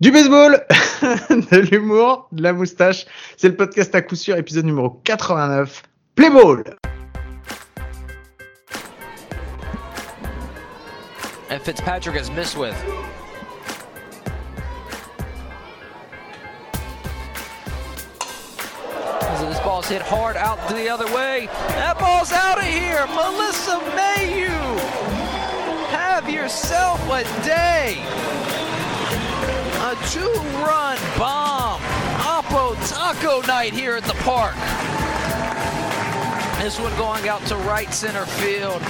Du baseball, de l'humour, de la moustache. C'est le podcast à coup sûr, épisode numéro 89. Play ball! And Fitzpatrick has missed with. This ball's hit hard out the other way? That ball's out of here. Melissa Mayu. Have yourself a day. A two-run bomb. Taco Night here at the park. This one going out to right center field.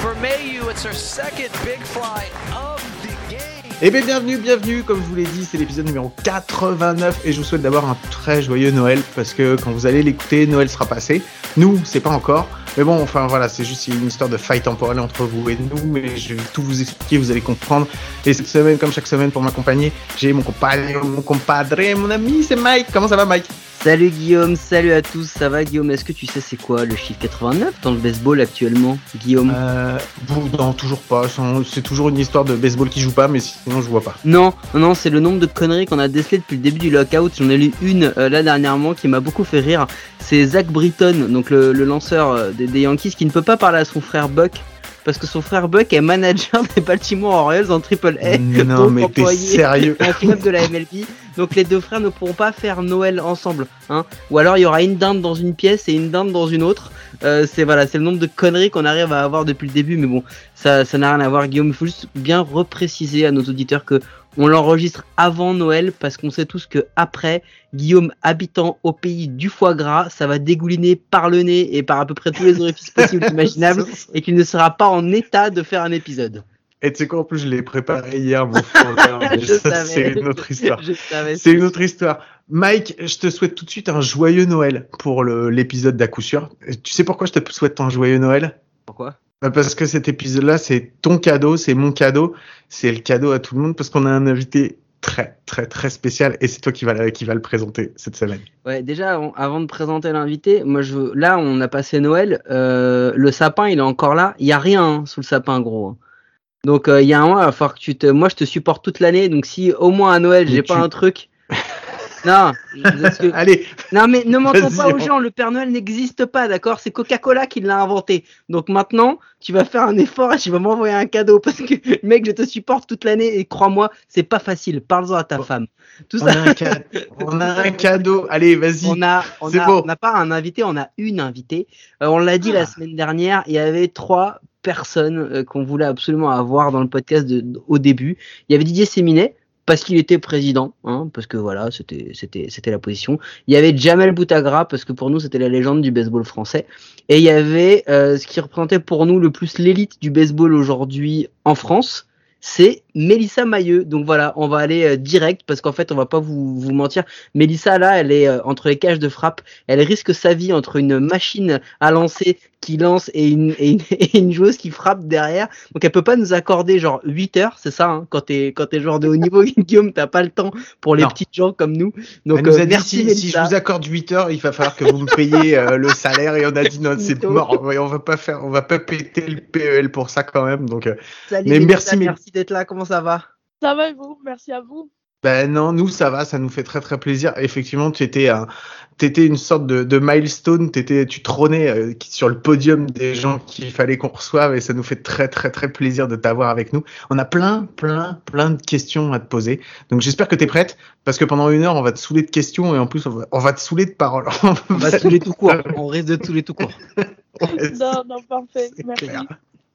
For Mayu, it's her second big fly of the game. Eh bien, bienvenue, bienvenue. Comme je vous l'ai dit, c'est l'épisode numéro 89 et je vous souhaite d'avoir un très joyeux Noël parce que quand vous allez l'écouter, Noël sera passé. Nous, c'est pas encore. Mais bon, enfin voilà, c'est juste une histoire de faille temporelle entre vous et nous, mais je vais tout vous expliquer, vous allez comprendre. Et cette semaine, comme chaque semaine, pour m'accompagner, j'ai mon compadre, mon compadre, mon ami, c'est Mike. Comment ça va, Mike? Salut Guillaume, salut à tous, ça va Guillaume? Est-ce que tu sais c'est quoi le chiffre 89 dans le baseball actuellement, Guillaume? Euh, Non, toujours pas. C'est toujours une histoire de baseball qui joue pas, mais sinon je vois pas. Non, non, c'est le nombre de conneries qu'on a décelé depuis le début du lockout. J'en ai lu une euh, là dernièrement qui m'a beaucoup fait rire. C'est Zach Britton, donc le, le lanceur euh, des, des Yankees, qui ne peut pas parler à son frère Buck parce que son frère Buck est manager des Baltimore Orioles en Triple A. Non, donc mais t'es employé sérieux un club de la MLB. Donc les deux frères ne pourront pas faire Noël ensemble, hein. Ou alors il y aura une dinde dans une pièce et une dinde dans une autre. Euh, c'est voilà, c'est le nombre de conneries qu'on arrive à avoir depuis le début, mais bon, ça, ça n'a rien à voir, Guillaume. Il faut juste bien repréciser à nos auditeurs que on l'enregistre avant Noël parce qu'on sait tous que après, Guillaume habitant au pays du foie gras, ça va dégouliner par le nez et par à peu près tous les orifices possibles et imaginables et qu'il ne sera pas en état de faire un épisode. Et tu sais quoi, en plus, je l'ai préparé hier, mon frère. mais Je ça, savais. c'est une autre histoire. C'est une autre histoire. Mike, je te souhaite tout de suite un joyeux Noël pour l'épisode d'à coup sûr. Tu sais pourquoi je te souhaite un joyeux Noël? Pourquoi? Parce que cet épisode-là, c'est ton cadeau, c'est mon cadeau, c'est le cadeau à tout le monde parce qu'on a un invité très, très, très spécial et c'est toi qui va, le- qui va le présenter cette semaine. Ouais, déjà, avant, avant de présenter l'invité, moi je veux. Là, on a passé Noël. euh, le sapin, il est encore là. Il y a rien hein, sous le sapin, gros. Donc, euh, il y a un mois, il va falloir que tu te. Moi, je te supporte toute l'année. Donc, si au moins à Noël, j'ai tu- pas un truc. Non, que- Allez, non, mais ne mentons pas aux gens. Le Père Noël n'existe pas, d'accord? C'est Coca-Cola qui l'a inventé. Donc maintenant, tu vas faire un effort et tu vas m'envoyer un cadeau parce que, mec, je te supporte toute l'année et crois-moi, c'est pas facile. Parle-en à ta Bon. femme. Tout on ça. a un cadeau. On a un cadeau. Allez, vas-y. On a, on a, on pas un invité, on a une invitée. Euh, on l'a dit Ah. la semaine dernière, il y avait trois personnes euh, qu'on voulait absolument avoir dans le podcast de- au début. Il y avait Didier Séminet parce qu'il était président, hein, parce que voilà, c'était c'était c'était la position. Il y avait Jamel Boutagra parce que pour nous c'était la légende du baseball français. Et il y avait euh, ce qui représentait pour nous le plus l'élite du baseball aujourd'hui en France. C'est Mélissa Mailleux. Donc voilà, on va aller euh, direct parce qu'en fait, on va pas vous, vous mentir. Mélissa, là, elle est euh, entre les cages de frappe. Elle risque sa vie entre une machine à lancer qui lance et une, et une, et une joueuse qui frappe derrière. Donc elle peut pas nous accorder genre 8 heures, c'est ça, hein, quand t'es quand t'es joueur de haut niveau, Guillaume, t'as pas le temps pour les Non. petites gens comme nous. Donc nous euh, dit merci si, si je vous accorde 8 heures, il va falloir que vous me payiez le salaire et on a dit non, c'est mort. On va pas faire, on va pas péter le PEL pour ça quand même. Donc, Salut Mais Mélissa, merci, d'être là. Comment ça va Ça va et vous? Merci à vous. ben non, nous ça va, ça nous fait très très plaisir. Effectivement, tu étais un, une sorte de, de milestone, tu trônais euh, sur le podium des gens qu'il fallait qu'on reçoive et ça nous fait très très très plaisir de t'avoir avec nous. On a plein plein plein de questions à te poser. Donc j'espère que t'es prête parce que pendant une heure on va te saouler de questions et en plus on va, on va te saouler de paroles. On va tous les tout court. On risque de tous les tout court. Non, non, parfait. Merci. clair.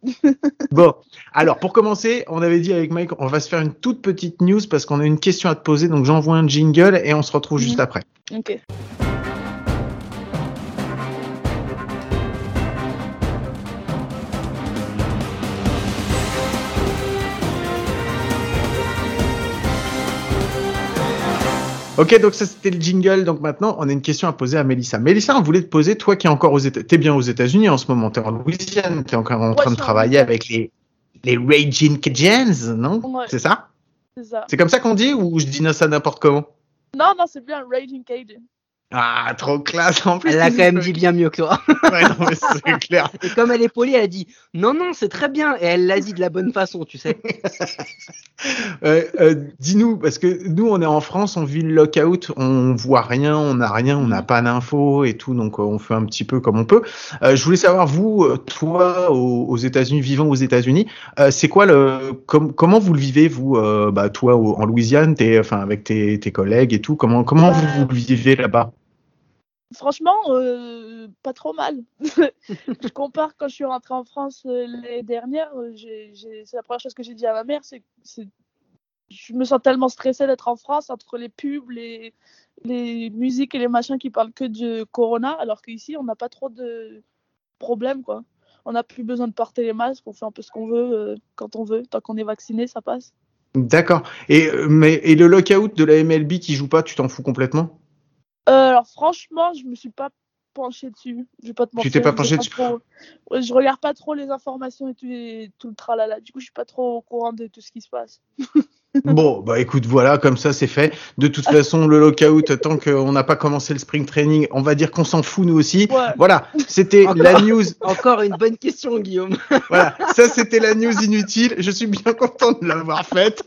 Bon, alors pour commencer, on avait dit avec Mike, on va se faire une toute petite news parce qu'on a une question à te poser, donc j'envoie un jingle et on se retrouve juste Mhm. après. Ok. Ok, donc ça c'était le jingle, donc maintenant on a une question à poser à Mélissa. Mélissa, on voulait te poser, toi qui es encore aux États, t'es bien aux États-Unis en ce moment, t'es en Louisiane, t'es encore en Ouais, train de travailler avec les les Raging Cajuns, non? Ouais. C'est ça? C'est ça. C'est comme ça qu'on dit ou je dis ça n'importe comment? Non, non, c'est bien Raging Cajun. Ah, trop classe en plus. Elle a quand même dit bien mieux que toi. ouais, non, mais c'est clair. Et comme elle est polie, elle a dit non, non, c'est très bien. Et elle l'a dit de la bonne façon, tu sais. Euh, euh, Dis-nous, parce que nous, on est en France, on vit le lockout, on voit rien, on n'a rien, on n'a pas d'infos et tout, donc euh, on fait un petit peu comme on peut. Euh, je voulais savoir, vous, toi, aux, aux États-Unis, vivant aux États-Unis, euh, c'est quoi le, com- comment vous le vivez, vous, euh, bah, toi, au- en Louisiane, t'es, enfin, avec tes, tes collègues et tout, comment, comment Bah, vous, vous le vivez là-bas? Franchement, euh, pas trop mal. je compare quand je suis rentrée en France euh, l'année dernière. euh, C'est la première chose que j'ai dit à ma mère, c'est je me sens tellement stressée d'être en France entre les pubs, les, les musiques et les machins qui parlent que de Corona, alors qu'ici, on n'a pas trop de problèmes. On n'a plus besoin de porter les masques, on fait un peu ce qu'on veut quand on veut. Tant qu'on est vacciné, ça passe. D'accord. Et, et le lockout de la MLB qui joue pas, tu t'en fous complètement? Euh, alors franchement, je me suis pas penchée dessus. Je vais pas te Tu mentir. t'es pas penchée dessus trop. Ouais, je regarde pas trop les informations et tout, et tout le tralala. Du coup, je suis pas trop au courant de tout ce qui se passe. Bon, bah écoute, voilà, comme ça c'est fait. De toute façon, le lockout, tant qu'on n'a pas commencé le spring training, on va dire qu'on s'en fout nous aussi. Ouais. Voilà, c'était la news. Encore une bonne question, Guillaume. Voilà, ça c'était la news inutile. Je suis bien content de l'avoir faite.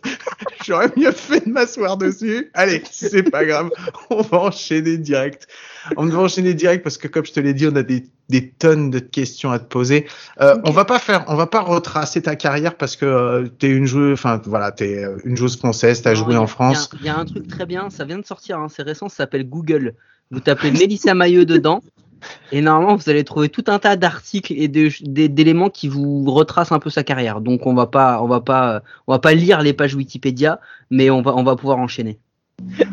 J'aurais mieux fait de m'asseoir dessus. Allez, c'est pas grave, on va enchaîner direct. On va enchaîner direct parce que comme je te l'ai dit, on a des, des tonnes de questions à te poser. Euh. On va pas faire, on va pas retracer ta carrière parce que euh, t'es une joueuse, enfin voilà, t'es euh, une joueuse française, t'as joué a- en France. Il y, a- il y a un truc très bien, ça vient de sortir, hein, c'est récent, ça s'appelle Google. Vous tapez Mélissa Mailleux dedans, et normalement vous allez trouver tout un tas d'articles et d'éléments qui vous retracent un peu sa carrière. Donc on va pas, on va pas, on va pas lire les pages Wikipédia, mais on va, on va pouvoir enchaîner.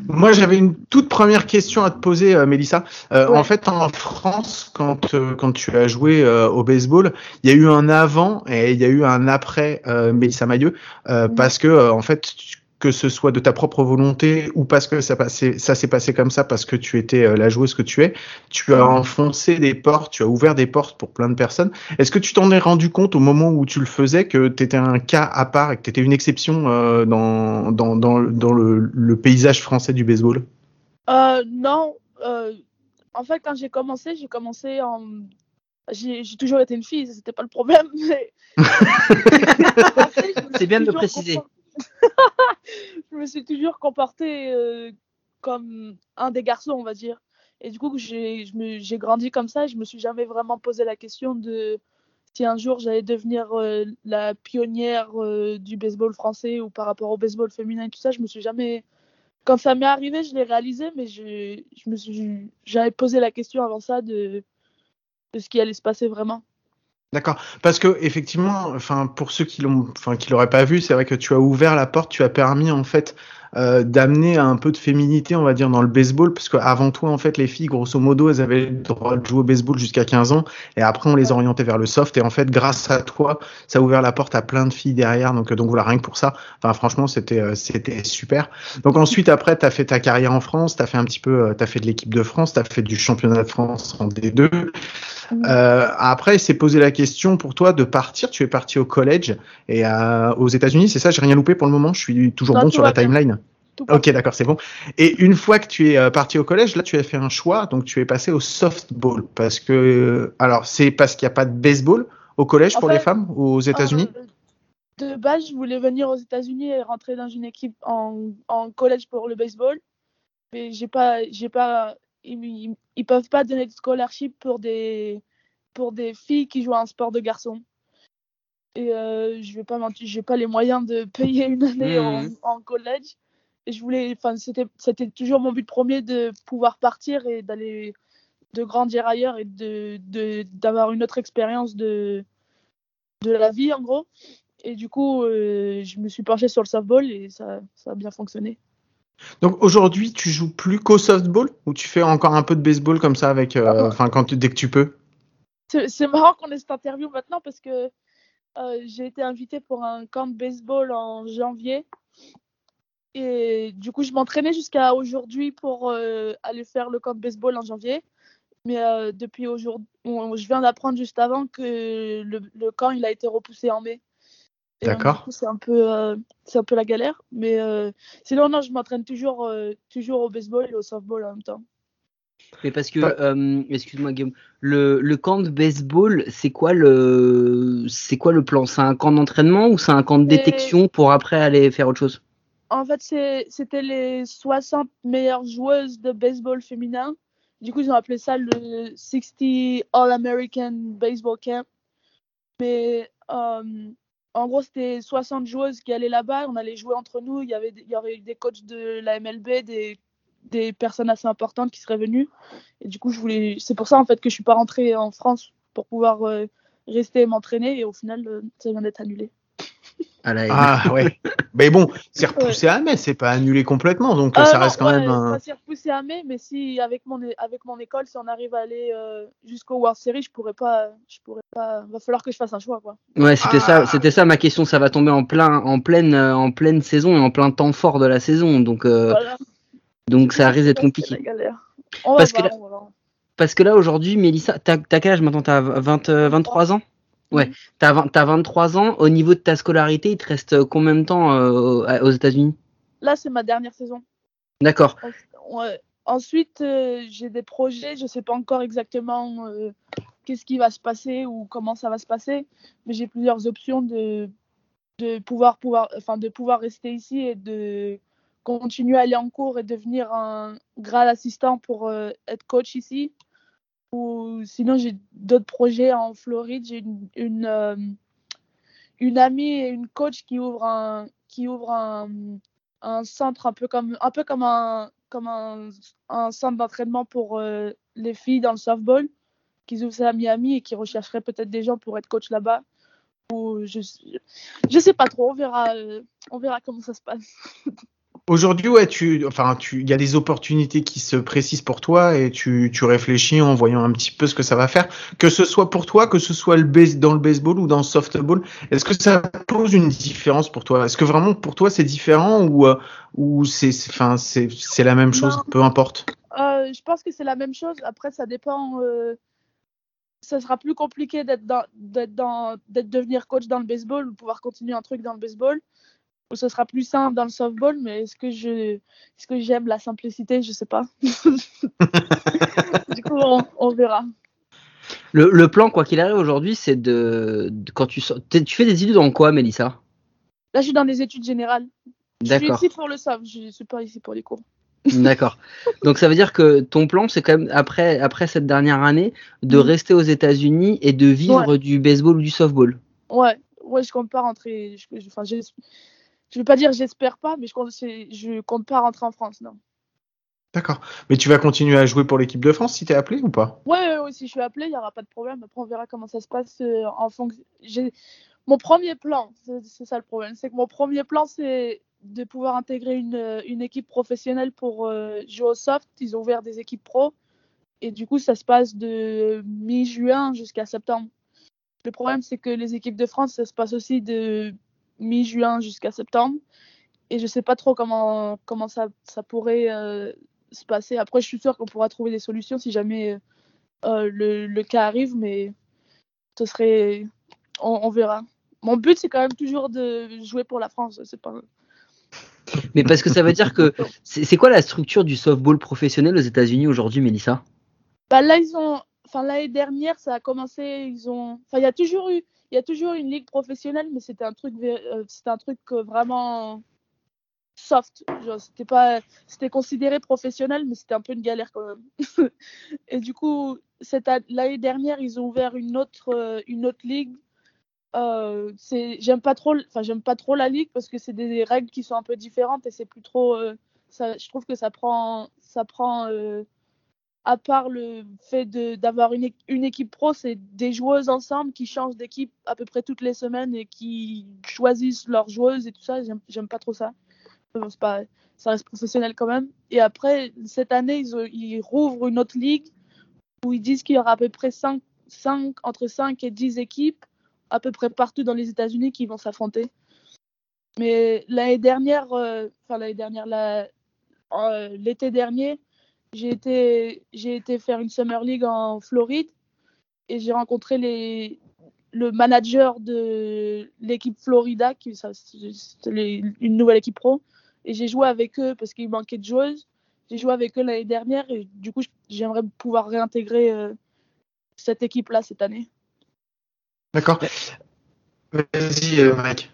Moi, j'avais une toute première question à te poser, euh, Mélissa. Euh, Ouais. En fait, en France, quand, euh, quand tu as joué au baseball, il y a eu un avant et il y a eu un après Mélissa Mailleux, euh, Mhm. parce que, en fait, tu- que ce soit de ta propre volonté ou parce que ça, passait, ça s'est passé comme ça, parce que tu étais euh, la joueuse que tu es, tu as enfoncé des portes, tu as ouvert des portes pour plein de personnes. Est-ce que tu t'en es rendu compte au moment où tu le faisais que tu étais un cas à part et que tu étais une exception euh, dans, dans, dans, dans le, le paysage français du baseball? Euh, non. euh, en fait, quand j'ai commencé, j'ai commencé en. J'ai toujours été une fille, c'était pas le problème. mais- C'est bien de le préciser. je me suis toujours comportée euh, comme un des garçons, on va dire. Et du coup, j'ai grandi comme ça et je me suis jamais vraiment posé la question de si un jour j'allais devenir euh, la pionnière euh, du baseball français ou par rapport au baseball féminin et tout ça. Je me suis jamais. Quand ça m'est arrivé, je l'ai réalisé, mais je, me suis j'avais posé la question avant ça de ce qui allait se passer vraiment. D'accord. Parce que effectivement, enfin pour ceux qui l'ont, enfin qui l'auraient pas vu, c'est vrai que tu as ouvert la porte, tu as permis en fait euh, d'amener un peu de féminité, on va dire, dans le baseball, parce qu'avant toi, en fait, les filles, grosso modo, elles avaient le droit de jouer au baseball jusqu'à 15 ans, et après on les orientait vers le soft, et en fait, grâce à toi, ça a ouvert la porte à plein de filles derrière, donc donc voilà, rien que pour ça, enfin franchement, c'était euh, c'était super. Donc ensuite, après, tu as fait ta carrière en France, tu as fait un petit peu, euh, tu as fait de l'équipe de France, tu as fait du championnat de France en D2. Euh, après, c'est posé la question pour toi de partir. Tu es parti au collège et euh, aux États-Unis, c'est ça? J'ai rien loupé pour le moment. Je suis toujours Non, bon tout sur la timeline. Ok, d'accord, c'est bon. Et une fois que tu es euh, parti au collège, là, tu as fait un choix. Donc, tu es passé au softball parce que, alors, c'est parce qu'il n'y a pas de baseball au collège En pour fait, les femmes aux États-Unis? Euh, de base, je voulais venir aux États-Unis et rentrer dans une équipe en, en collège pour le baseball. Mais j'ai pas, j'ai pas, ils, ils, peuvent pas donner de scholarship pour des, pour des filles qui jouent à un sport de garçon. Et euh, je vais pas mentir, j'ai pas les moyens de payer une année en, Mhm. en collège. Je voulais, enfin, c'était, c'était toujours mon but premier de pouvoir partir et d'aller, de grandir ailleurs et de, de, d'avoir une autre expérience de, de la vie en gros. Et du coup, euh, je me suis penchée sur le softball et ça, ça a bien fonctionné. Donc, aujourd'hui, tu joues plus qu'au softball ou tu fais encore un peu de baseball comme ça avec, euh, enfin, quand tu- dès que tu peux? C'est c'est marrant qu'on ait cette interview maintenant parce que euh, j'ai été invitée pour un camp de baseball en janvier. Et du coup, je m'entraînais jusqu'à aujourd'hui pour euh, aller faire le camp de baseball en janvier. Mais euh, depuis aujourd'hui, je viens d'apprendre juste avant que le, le camp il a été repoussé en mai. D'accord. du coup, c'est un peu, euh, c'est un peu la galère. Mais euh, sinon, non, je m'entraîne toujours, euh, toujours au baseball et au softball en même temps. Mais parce que, euh, excuse-moi Guillaume, le, le camp de baseball, c'est quoi le, c'est quoi le plan? C'est un camp d'entraînement ou c'est un camp de détection pour après aller faire autre chose? En fait, c'était les 60 meilleures joueuses de baseball féminin. Du coup, ils ont appelé ça le 60 All-American Baseball Camp. Mais euh, en gros, c'était 60 joueuses qui allaient là-bas. On allait jouer entre nous. Il y, avait, il des coachs de la MLB, des, personnes assez importantes qui seraient venues. Et du coup, voulais... c'est pour ça en fait que je suis pas rentrée en France pour pouvoir euh, rester et m'entraîner. Et au final, euh, ça vient d'être annulé. À la- Ah ouais. Mais bon, c'est repoussé à mai, c'est pas annulé complètement, donc Euh, ça non, reste quand ouais, même un. Ça s'est repoussé à mai, mais si avec mon, avec mon école, si on arrive à aller euh, jusqu'au World Series, je pourrais pas, je pourrais pas. Va falloir que je fasse un choix, quoi. Ouais, c'était Ah. ça, c'était ça ma question. Ça va tomber en plein, en pleine, euh, en pleine saison et en plein temps fort de la saison, donc, euh, Voilà. donc ça risque d'être C'est compliqué. galère. On Parce que voir, on va voir. Parce que là aujourd'hui, Mélissa, t'as quel âge maintenant? T'as 20, euh, 23 ans? Ouais, Mhm. t'as 20 t'as 23 ans. Au niveau de ta scolarité, il te reste combien de temps euh, aux États-Unis? Là, c'est ma dernière saison. D'accord. Ouais. Ensuite, euh, j'ai des projets. Je sais pas encore exactement euh, qu'est-ce qui va se passer ou comment ça va se passer, mais j'ai plusieurs options de de pouvoir pouvoir, enfin de pouvoir rester ici et de continuer à aller en cours et devenir un grade assistant pour euh, être coach ici. Ou sinon, j'ai d'autres projets en Floride. J'ai une, euh, une amie et une coach qui ouvre un, qui ouvre un, centre un peu comme, un, peu comme, un, comme un, centre d'entraînement pour euh, les filles dans le softball, qui ouvrent ça à Miami et qui rechercheraient peut-être des gens pour être coach là-bas. Ou je, je sais pas trop, on verra, euh, on verra comment ça se passe. Aujourd'hui, ouais, tu, enfin, tu, il y a des opportunités qui se précisent pour toi et tu, tu réfléchis en voyant un petit peu ce que ça va faire. Que ce soit pour toi, que ce soit le base, dans le baseball ou dans le softball, est-ce que ça pose une différence pour toi? Est-ce que vraiment pour toi c'est différent ou, euh, ou c'est, enfin, c'est, c'est la même chose, Non. peu importe? Euh, je pense que c'est la même chose. Après, ça dépend. euh, ça sera plus compliqué d'être dans, d'être dans, d'être devenir coach dans le baseball ou pouvoir continuer un truc dans le baseball. Ce sera plus simple dans le softball. Mais est-ce que je, est-ce que j'aime la simplicité? Je sais pas. du coup, on, on verra. Le, le plan, quoi qu'il arrive aujourd'hui, c'est de, de- quand tu tu fais des études dans quoi, Mélissa? Là, je suis dans des études générales. Je suis D'accord. ici pour le soft. Je suis pas ici pour les cours. D'accord. Donc ça veut dire que ton plan, c'est quand même après après cette dernière année de rester aux États-Unis et de vivre du baseball ou du softball? Ouais, ouais, je compte pas rentrer. Je, je- enfin, j'es- je veux pas dire j'espère pas, mais je compte, je compte pas rentrer en France, non. D'accord. Mais tu vas continuer à jouer pour l'équipe de France si t'es appelé ou pas? Ouais, ouais, ouais, si je suis appelé, il n'y aura pas de problème. Après, on verra comment ça se passe euh, en fonction. Mon premier plan, c'est ça le problème, c'est que mon premier plan, c'est de pouvoir intégrer une, euh, une équipe professionnelle pour euh, jouer au soft. Ils ont ouvert des équipes pro. Et du coup, ça se passe de mi-juin jusqu'à septembre. Le problème, c'est que les équipes de France, ça se passe aussi de mi-juin jusqu'à septembre. Et je sais pas trop comment, comment ça, ça pourrait euh, se passer. Après, je suis sûre qu'on pourra trouver des solutions si jamais euh, le, le cas arrive, mais ce serait. On, on verra. Mon but, c'est quand même toujours de jouer pour la France. C'est pas. Mais parce que ça veut dire que c'est c'est quoi la structure du softball professionnel aux États-Unis aujourd'hui, Mélissa? Bah là, ils ont. Enfin, l'année dernière, ça a commencé. Ils ont. Enfin, il y a toujours eu. Il y a toujours une ligue professionnelle, mais c'était un truc. euh, C'était un truc euh, vraiment soft. C'était pas. C'était considéré professionnel, mais c'était un peu une galère quand même. Et du coup, l'année dernière, ils ont ouvert une autre, euh, une autre ligue. Euh, j'aime pas trop, enfin j'aime pas trop la ligue parce que c'est des règles qui sont un peu différentes et c'est plus trop. ça, je trouve que ça prend, ça prend. À part le fait d'avoir une, une équipe pro, c'est des joueuses ensemble qui changent d'équipe à peu près toutes les semaines et qui choisissent leurs joueuses et tout ça. J'aime, pas trop ça. Pas, ça reste professionnel quand même. Et après, cette année, ils, ils rouvrent une autre ligue où ils disent qu'il y aura à peu près 5, entre 5 et 10 équipes à peu près partout dans les États-Unis qui vont s'affronter. Mais l'année dernière, euh, enfin l'année dernière, euh, l'été dernier, j'ai été, j'ai été faire une Summer League en Floride et j'ai rencontré les, le manager de l'équipe Florida, qui les- une nouvelle équipe pro, et j'ai joué avec eux parce qu'il manquait de joueuses. j'ai joué avec eux l'année dernière et du coup, j'aimerais pouvoir réintégrer euh, cette équipe-là cette année. D'accord. Vas-y, euh, Mike.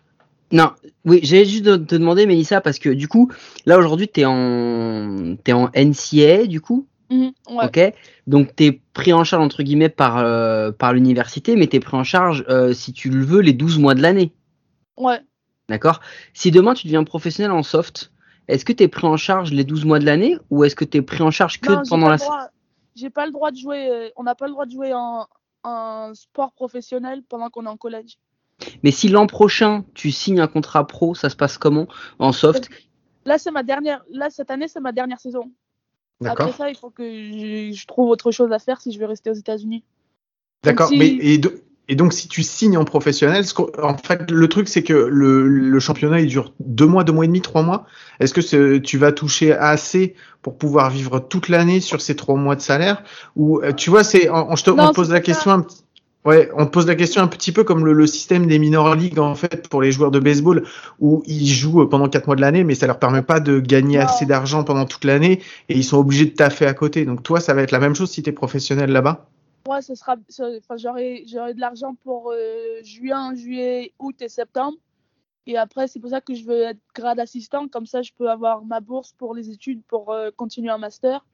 Non, oui, j'allais juste te, te demander, Mélissa, parce que du coup, là aujourd'hui, tu es en, en NCA, du coup. Mhm, ouais. Ok, donc tu es pris en charge entre guillemets par, euh, par l'université, mais tu es pris en charge, euh, si tu le veux, les 12 mois de l'année. Ouais. D'accord Si demain tu deviens professionnel en soft, est-ce que tu es pris en charge les 12 mois de l'année ou est-ce que tu es pris en charge que Non, pendant la J'ai pas le droit de jouer. euh, on n'a pas le droit de jouer en, en sport professionnel pendant qu'on est en collège. Mais si l'an prochain tu signes un contrat pro, ça se passe comment en soft? Là, c'est ma dernière. Là, cette année, c'est ma dernière saison. Après ça, il faut que je, je trouve autre chose à faire si je veux rester aux États-Unis. D'accord. si- Mais et, do- et donc, si tu signes en professionnel, en fait, le truc, c'est que le, le championnat, il dure deux mois, deux mois et demi, trois mois. Est-ce que tu vas toucher assez pour pouvoir vivre toute l'année sur ces trois mois de salaire? Ou euh, tu vois, c'est, on, on- je te, Non, on te pose la question un petit. Ouais, on te pose la question un petit peu comme le, le système des minor leagues en fait pour les joueurs de baseball où ils jouent pendant quatre mois de l'année mais ça leur permet pas de gagner assez d'argent pendant toute l'année et ils sont obligés de taffer à côté. Donc toi ça va être la même chose si tu es professionnel là-bas? Moi, ce sera. Enfin, j'aurai de l'argent pour euh, juin, juillet, août et septembre. Et après, c'est pour ça que je veux être grade assistant. Comme ça, je peux avoir ma bourse pour les études, pour euh, continuer un master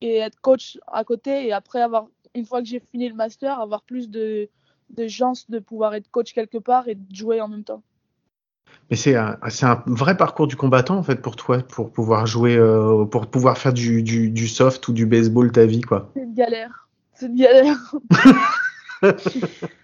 et être coach à côté. Et après, avoir, une fois que j'ai fini le master, avoir plus de, de chances de pouvoir être coach quelque part et de jouer en même temps. Mais c'est un, c'est un vrai parcours du combattant en fait pour toi, pour pouvoir jouer, euh, pour pouvoir faire du, du, du soft ou du baseball ta vie quoi. C'est une galère. C'est une galère.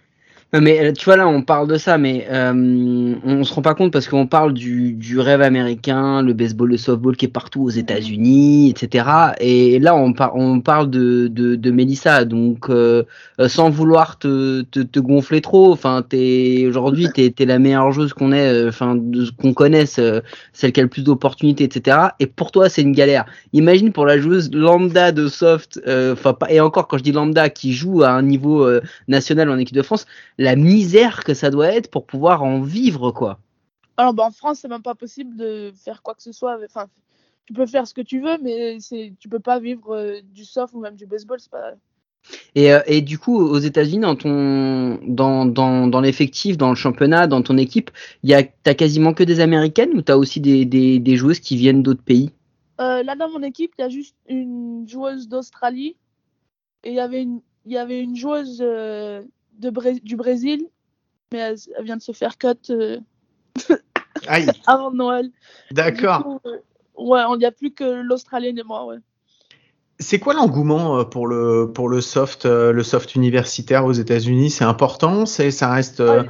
Non, mais euh, tu vois là, on parle de ça, mais euh, on se rend pas compte parce qu'on parle du, du rêve américain, le baseball, le softball qui est partout aux États-Unis, etc. Et là, on, par- on parle de, de, de Mélissa, donc euh, euh, sans vouloir te, te, te gonfler trop. Enfin, t'es aujourd'hui, t'es es la meilleure joueuse qu'on ait, euh, enfin qu'on connaisse, euh, celle qui a le plus d'opportunités, etc. Et pour toi, c'est une galère. Imagine pour la joueuse lambda de soft, euh, enfin pas et encore quand je dis lambda, qui joue à un niveau euh, national en équipe de France la misère que ça doit être pour pouvoir en vivre, quoi. Alors, bah, en France, c'est même pas possible de faire quoi que ce soit. Enfin, tu peux faire ce que tu veux, mais c'est, tu peux pas vivre euh, du soft ou même du baseball. C'est pas. Et, euh, et du coup, aux États-Unis, dans ton, dans, dans, dans l'effectif, dans le championnat, dans ton équipe, il y a, t'as quasiment que des Américaines ou t'as aussi des, des, des joueuses qui viennent d'autres pays? Euh, là, dans mon équipe, il y a juste une joueuse d'Australie et il y avait une, il y avait une joueuse de Bré- du Brésil, mais elle, elle vient de se faire cut euh, avant Noël. d'accord. Euh, ouais, il n'y a plus que l'Australienne et moi, ouais. C'est quoi l'engouement euh, pour le pour le soft le soft universitaire aux États-Unis? C'est important, c'est ça reste. Ouais.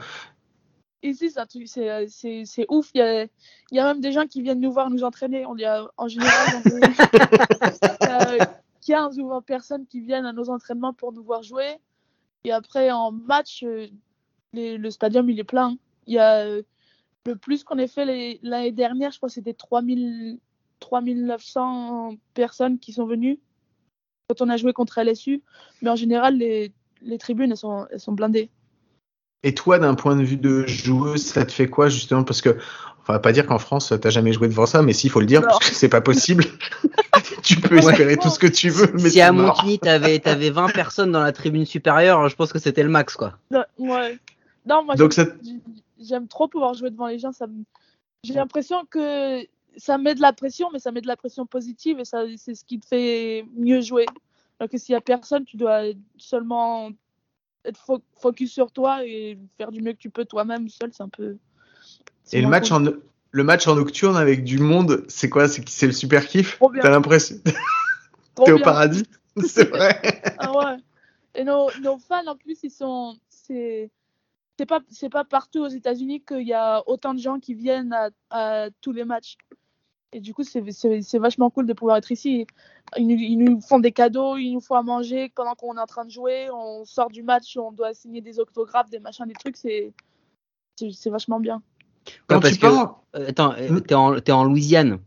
Ici, c'est, c'est ouf. Il y a, il y a même des gens qui viennent nous voir nous entraîner. On y a, en général, on est- euh, 15 ou 20 personnes qui viennent à nos entraînements pour nous voir jouer. Et après, en match, euh, les- le stadium, il est plein. Il y a euh, le plus qu'on ait fait l'année dernière, je crois que c'était 3000, 3900 personnes qui sont venues quand on a joué contre LSU. Mais en général, les, les tribunes, elles sont, elles sont blindées. Et toi, d'un point de vue de joueuse, ça te fait quoi justement? Parce que on va pas dire qu'en France, t'as jamais joué devant ça, mais si, il faut le dire, Non. parce que c'est pas possible. tu peux Ouais. espérer tout ce que tu veux, mais Si à. Montigny, t'avais, t'avais 20 personnes dans la tribune supérieure, je pense que c'était le max, quoi. Non, ouais. Non, moi, Donc j'aime- ça- trop pouvoir jouer devant les gens. Ça me- J'ai l'impression que ça met de la pression, mais ça met de la pression positive et ça, c'est ce qui te fait mieux jouer. Alors que s'il y a personne, tu dois seulement être fo- focus sur toi et faire du mieux que tu peux toi-même seul. C'est un peu. Et le match en le match en nocturne avec du monde, c'est quoi? C'est le super kiff? T'as l'impression? T'es au paradis? C'est vrai. Ah ouais. Et nos, nos fans, en plus, ils sont. C'est pas, c'est pas partout aux États-Unis qu'il y a autant de gens qui viennent à, à tous les matchs. Et du coup, c'est vachement cool de pouvoir être ici. Ils nous, ils nous font des cadeaux, ils nous font à manger pendant qu'on est en train de jouer. On sort du match, on doit signer des autographes, des machins, des trucs. C'est vachement bien. Quand Ouais, parce tu que- parles, Euh, attends, euh, t'es en, Louisiane.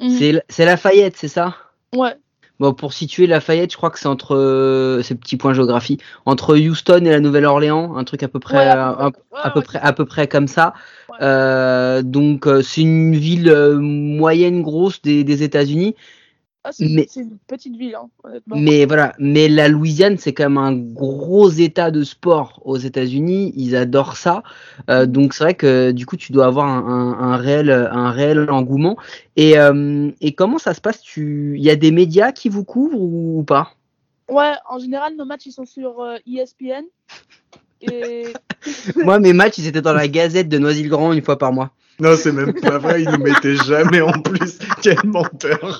Mhm. C'est, c'est Lafayette, c'est ça? Ouais, Bon, pour situer Lafayette, je crois que c'est entre euh, ces petits points géographie, entre Houston et la Nouvelle-Orléans, un truc à peu près, Ouais, à peu un- près. Ouais, à peu ouais, près, c'est à peu près comme ça. Ouais. Euh, donc euh, c'est une ville euh, moyenne grosse des, des États-Unis. Ah, c'est une petite ville, hein, honnêtement. Mais voilà, mais la Louisiane, c'est quand même un gros état de sport aux États-Unis. Ils adorent ça. Euh, donc c'est vrai que du coup, tu dois avoir un, un- un réel, un réel engouement. Et, euh, et comment ça se passe? Tu, il y a des médias qui vous couvrent ou pas? Ouais, en général, nos matchs, ils sont sur euh, ESPN. Et Moi, mes matchs, ils étaient dans la Gazette de Noisy-le-Grand une fois par mois. Non, c'est même pas vrai, il nous mettait jamais en plus. Quel menteur.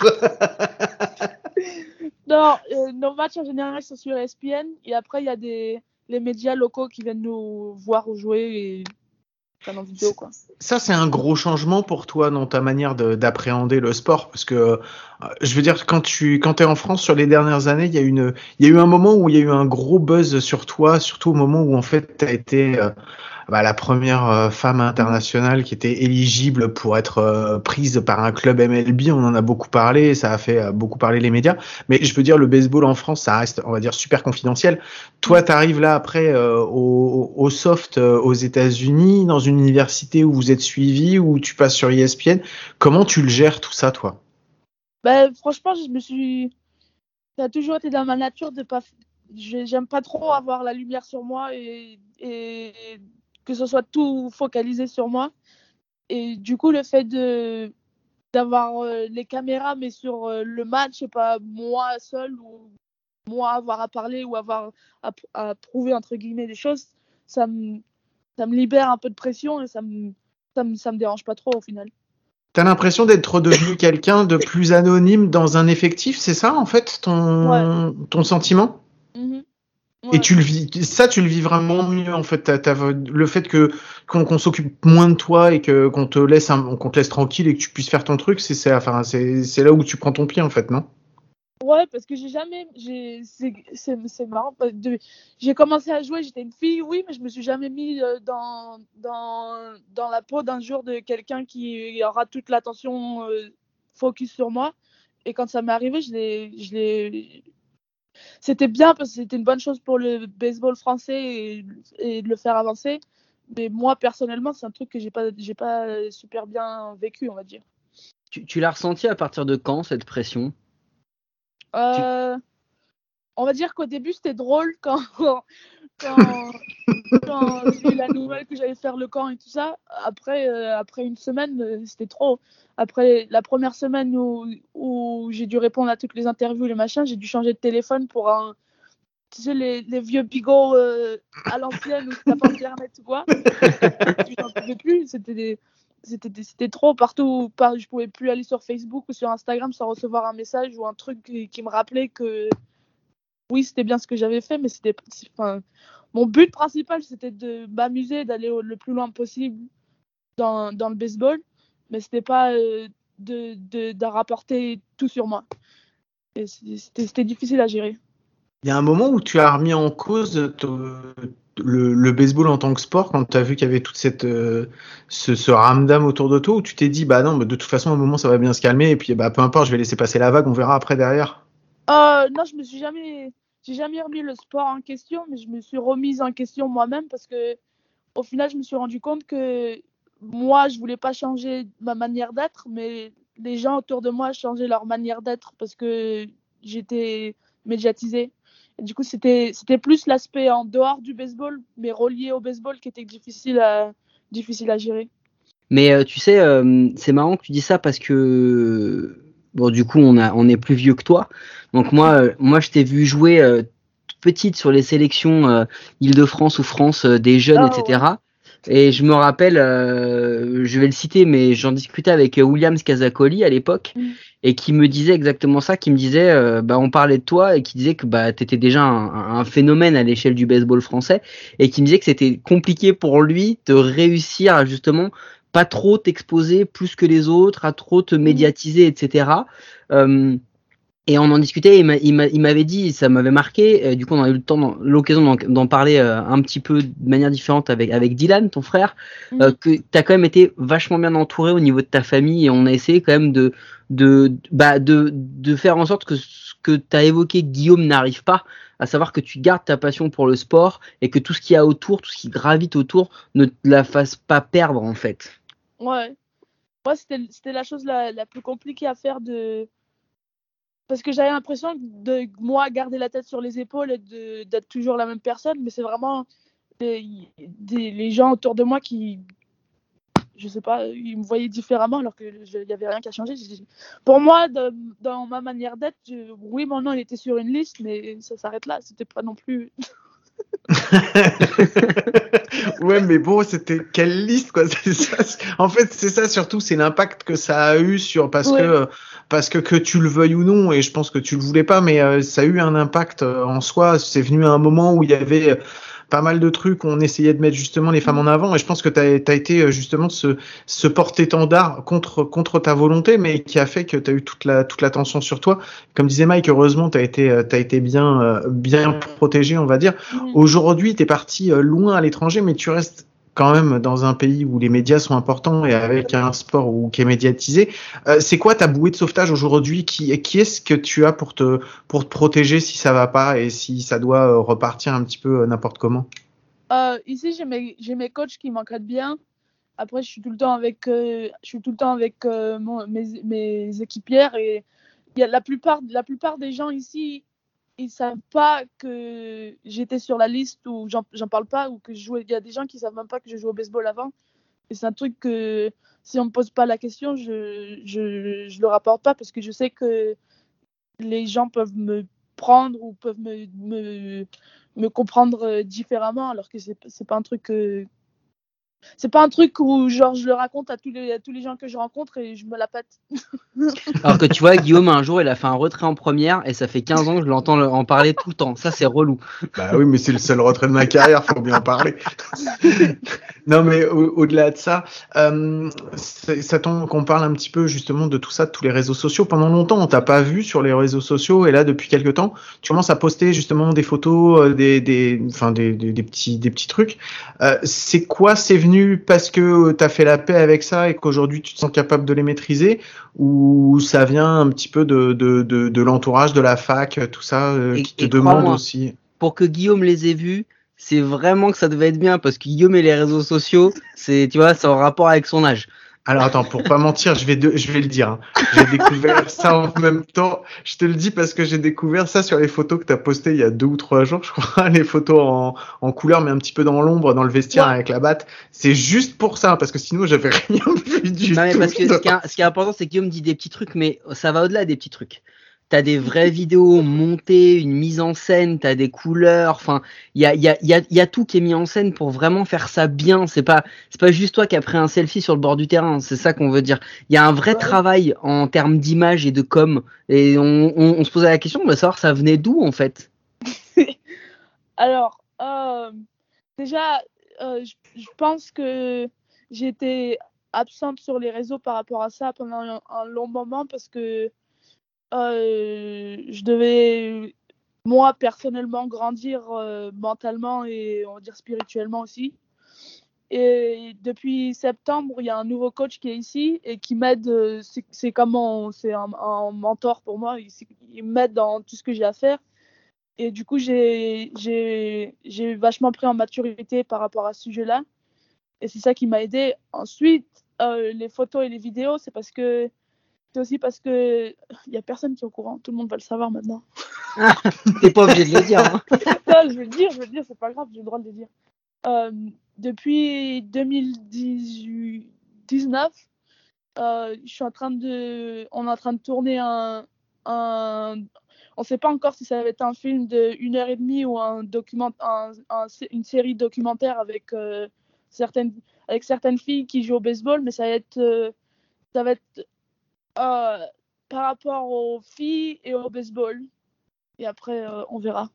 non, euh, nos matchs, en général, sont sur ESPN. Et après, il y a des les médias locaux qui viennent nous voir jouer et en vidéo, quoi. Ça, c'est un gros changement pour toi dans ta manière de- d'appréhender le sport, parce que euh, je veux dire, quand tu quand es en France sur les dernières années, il y a une il y a eu un moment où il y a eu un gros buzz sur toi, surtout au moment où en fait tu as été euh, bah, la première euh, femme internationale qui était éligible pour être euh, prise par un club MLB. On en a beaucoup parlé, ça a fait euh, beaucoup parler les médias. Mais je veux dire, le baseball en France, ça reste, on va dire, super confidentiel. Toi, tu arrives là après au, soft aux États-Unis, dans une université où vous êtes suivi, où tu passes sur ESPN. Comment tu le gères tout ça, toi? Ben, franchement, je me suis. Ça a toujours été dans ma nature de pas. J'aime pas trop avoir la lumière sur moi et que ce soit tout focalisé sur moi. Et du coup, le fait de d'avoir euh, les caméras, mais sur euh, le match, et pas moi seul ou moi avoir à parler ou avoir à, à prouver entre guillemets des choses, ça me ça me libère un peu de pression et ça me ça me, ça me dérange pas trop au final. T'as l'impression d'être redevenu quelqu'un de plus anonyme dans un effectif, c'est ça en fait ton ton sentiment? Mhm. Et Ouais. tu le vis, ça, tu le vis vraiment mieux en fait. Le fait que qu'on s'occupe moins de toi et que qu'on te laisse, qu'on te laisse tranquille et que tu puisses faire ton truc, c'est c'est là où tu prends ton pied en fait, non? Ouais, parce que j'ai jamais. C'est marrant. J'ai commencé à jouer, j'étais une fille, oui, mais je me suis jamais mis euh, dans, dans, dans la peau d'un jour de quelqu'un qui aura toute l'attention euh, focus sur moi. Et quand ça m'est arrivé, je l'ai. C'était bien parce que c'était une bonne chose pour le baseball français et, et de le faire avancer. Mais moi, personnellement, c'est un truc que j'ai pas, j'ai pas super bien vécu, on va dire. Tu, tu l'as ressenti à partir de quand cette pression? Euh, on va dire qu'au début c'était drôle quand quand, quand j'ai eu la nouvelle que j'allais faire le camp et tout ça. Après euh, après une semaine euh, c'était trop. Après la première semaine où, où j'ai dû répondre à toutes les interviews les machins, j'ai dû changer de téléphone pour un tu sais les, les vieux bigots euh, à l'ancienne où t'as pas internet ou quoi. J'en pouvais plus. C'était des c'était des- c'était trop partout par, je pouvais plus aller sur Facebook ou sur Instagram sans recevoir un message ou un truc qui, qui me rappelait que oui c'était bien ce que j'avais fait mais c'était enfin, mon but principal c'était de m'amuser d'aller le plus loin possible dans, dans le baseball mais c'était pas euh, de de, de rapporter tout sur moi Et c'était difficile à gérer Il y a un moment où tu as remis en cause le, le baseball en tant que sport quand tu as vu qu'il y avait toute cette euh, ce, ce ramdam autour de toi où tu t'es dit bah non de toute façon à un moment ça va bien se calmer et puis bah peu importe je vais laisser passer la vague on verra après derrière. Euh, non, je me suis jamais, j'ai jamais remis le sport en question, mais je me suis remise en question moi-même parce que, au final, je me suis rendu compte que moi, je voulais pas changer ma manière d'être, mais les gens autour de moi changeaient leur manière d'être parce que j'étais médiatisée. Du coup, c'était, plus l'aspect en dehors du baseball, mais relié au baseball, qui était difficile à, difficile à gérer. Mais euh, tu sais, euh, c'est marrant que tu dis ça parce que bon, du coup, on a, on est plus vieux que toi. Donc moi, euh, moi, je t'ai vu jouer euh, petite sur les sélections euh, Île-de-France ou France euh, des jeunes, Ah, etc. Et je me rappelle, euh, je vais le citer, mais j'en discutais avec Williams Casacoli à l'époque, Mm. et qui me disait exactement ça, qui me disait, euh, bah, on parlait de toi, et qui disait que bah, tu étais déjà un, un phénomène à l'échelle du baseball français, et qui me disait que c'était compliqué pour lui de réussir à justement pas trop t'exposer plus que les autres, à trop te médiatiser, etc. Euh, et on en discutait, il m'a- il m'a- il m'avait dit, ça m'avait marqué, euh, du coup on a eu le temps, l'occasion d'en- parler euh, un petit peu de manière différente avec, avec Dylan, ton frère, Mhm. euh, que tu as quand même été vachement bien entouré au niveau de ta famille et on a essayé quand même de, de, bah, de, de faire en sorte que ce que tu as évoqué, Guillaume, n'arrive pas, à savoir que tu gardes ta passion pour le sport et que tout ce qu'il y a autour, tout ce qui gravite autour, ne te la fasse pas perdre en fait. Ouais. Moi, c'était la chose la, la plus compliquée à faire de parce que j'avais l'impression de moi garder la tête sur les épaules et d'être toujours la même personne, mais c'est vraiment des, les gens autour de moi qui, je sais pas, ils me voyaient différemment alors qu'il n'y avait rien qui a changé. Pour moi, dans ma manière d'être, oui, mon nom il était sur une liste, mais ça s'arrête là. C'était pas non plus. Ouais, mais bon, c'était quelle liste quoi ça. En fait, c'est ça surtout, c'est l'impact que ça a eu sur parce que parce que que tu le veuilles ou non, et je pense que tu le voulais pas, mais euh, ça a eu un impact euh, en soi. C'est venu à un moment où il y avait pas mal de trucs on essayait de mettre justement les femmes en avant et je pense que tu as, été euh, justement ce, ce porte-étendard contre, contre ta volonté mais qui a fait que tu as eu toute la toute l'attention sur toi. Comme disait Mike, heureusement tu as été euh, as été bien euh, bien protégé, on va dire. Aujourd'hui, tu es parti loin à l'étranger mais tu restes quand même dans un pays où les médias sont importants et avec un sport où, qui est médiatisé. Euh, c'est quoi ta bouée de sauvetage aujourd'hui? Qui, est-ce que tu as pour te, pour te protéger si ça va pas et si ça doit euh, repartir un petit peu euh, n'importe comment? Ici, j'ai mes, j'ai mes coachs qui m'encadrent bien. Après, je suis tout le temps avec, je suis tout le temps avec mes, mes équipières et y a la plupart, la plupart des gens ici, ils savent pas que j'étais sur la liste ou j'en parle pas ou que je jouais. Il y a des gens qui savent même pas que je joue au baseball avant. Et c'est un truc que si on me pose pas la question, je, je, je le rapporte pas parce que je sais que les gens peuvent me prendre ou peuvent me, me, me comprendre différemment alors que c'est pas un truc que, c'est pas un truc où genre je le raconte à tous les, à tous les gens que je rencontre et je me la pète. Alors que tu vois, Guillaume, un jour, il a fait un retrait en première et ça fait 15 ans que je l'entends en parler tout le temps. Ça, c'est relou. Bah oui, mais c'est le seul retrait de ma carrière, faut bien en parler. non, mais au-delà de ça, euh, ça tombe qu'on parle un petit peu justement de tout ça, de tous les réseaux sociaux. Pendant longtemps, on t'a pas vu sur les réseaux sociaux et là, depuis quelques temps, tu commences à poster justement des photos, euh, des, des, enfin, des, des, des petits, des petits trucs. Euh, c'est quoi, c'est venu parce que tu as fait la paix avec ça et qu'aujourd'hui tu te sens capable de les maîtriser? Ou ça vient un petit peu de, de, de, l'entourage, de la fac, tout ça, euh, qui te demande aussi? Pour que Guillaume les ait vus, c'est vraiment que ça devait être bien parce que Guillaume et les réseaux sociaux, c'est tu vois, c'est en rapport avec son âge. Alors attends, pour pas mentir, je vais, je vais le dire. Hein. J'ai découvert ça en même temps. Je te le dis parce que j'ai découvert ça sur les photos que tu as postées il y a deux ou trois jours, je crois. Les photos en, en couleur, mais un petit peu dans l'ombre, dans le vestiaire avec la batte. C'est juste pour ça, parce que sinon j'avais rien vu du non, mais Parce que ce qui, est, important, c'est que Guillaume dit des petits trucs, mais ça va au-delà des petits trucs t'as des vraies vidéos montées, une mise en scène, t'as des couleurs, enfin, il y a, y, a, y, a, y a tout qui est mis en scène pour vraiment faire ça bien. C'est pas, c'est pas juste toi qui as pris un selfie sur le bord du terrain, c'est ça qu'on veut dire. Il y a un vrai travail en termes d'image et de com, et on, on, se posait la question de savoir ça venait d'où en fait. Alors, euh, déjà, euh, je, pense que j'étais absente sur les réseaux par rapport à ça pendant un long moment parce que euh, je devais, moi, personnellement, grandir euh, mentalement et, on va dire, spirituellement aussi. Et depuis septembre, il y a un nouveau coach qui est ici et qui m'aide. Euh, c'est comme c'est un, mentor pour moi. Il, m'aide dans tout ce que j'ai à faire. Et du coup, j'ai vachement pris en maturité par rapport à ce sujet-là. Et c'est ça qui m'a aidé. Ensuite, les photos et les vidéos, c'est parce que c'est aussi parce que il y a personne qui est au courant. Tout le monde va le savoir maintenant. Ah, T'es pas obligé de le dire. Hein. je veux le dire, je veux le dire, c'est pas grave, j'ai le droit de le dire. Euh, depuis 2019, euh, je suis en train de, on est en train de tourner un, un on ne sait pas encore si ça va être un film de une heure et demie ou un document, un, une série documentaire avec euh, certaines, avec certaines filles qui jouent au baseball, mais ça va être, ça va être euh, par rapport aux filles et au baseball. Et après, euh, on verra.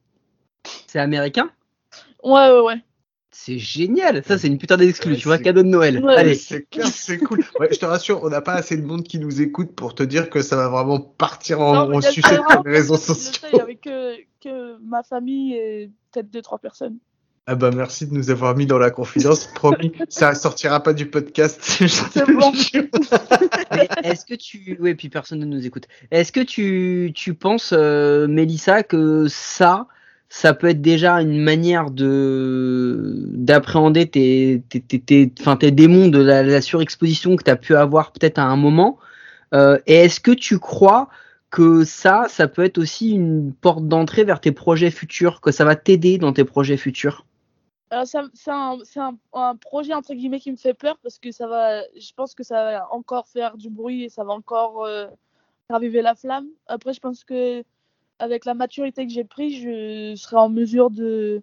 C'est américain? Ouais, ouais, ouais. C'est génial, ça c'est une putain d'exclus, tu vois, cadeau de Noël. Allez, c'est clair, c'est cool. Ouais, je te rassure, on n'a pas assez de monde qui nous écoute pour te dire que ça va vraiment partir en, en sujet sur les réseaux sociaux. Il y avait que, que ma famille et peut-être deux trois personnes. Ah bah merci de nous avoir mis dans la confidence. Promis, ça sortira pas du podcast. C'est bon. Est-ce que tu, oui, puis personne ne nous écoute. Est-ce que tu, tu penses, euh, Mélissa, que ça, ça peut être déjà une manière de d'appréhender tes, tes, tes, enfin, tes démons de la, surexposition que tu as pu avoir peut-être à un moment. Euh, et est-ce que tu crois que ça, ça peut être aussi une porte d'entrée vers tes projets futurs, que ça va t'aider dans tes projets futurs? Alors, ça- c'est un, projet entre guillemets qui me fait peur parce que ça va, je pense que ça va encore faire du bruit et ça va encore euh, raviver la flamme. Après, je pense que avec la maturité que j'ai pris, je serai en mesure de,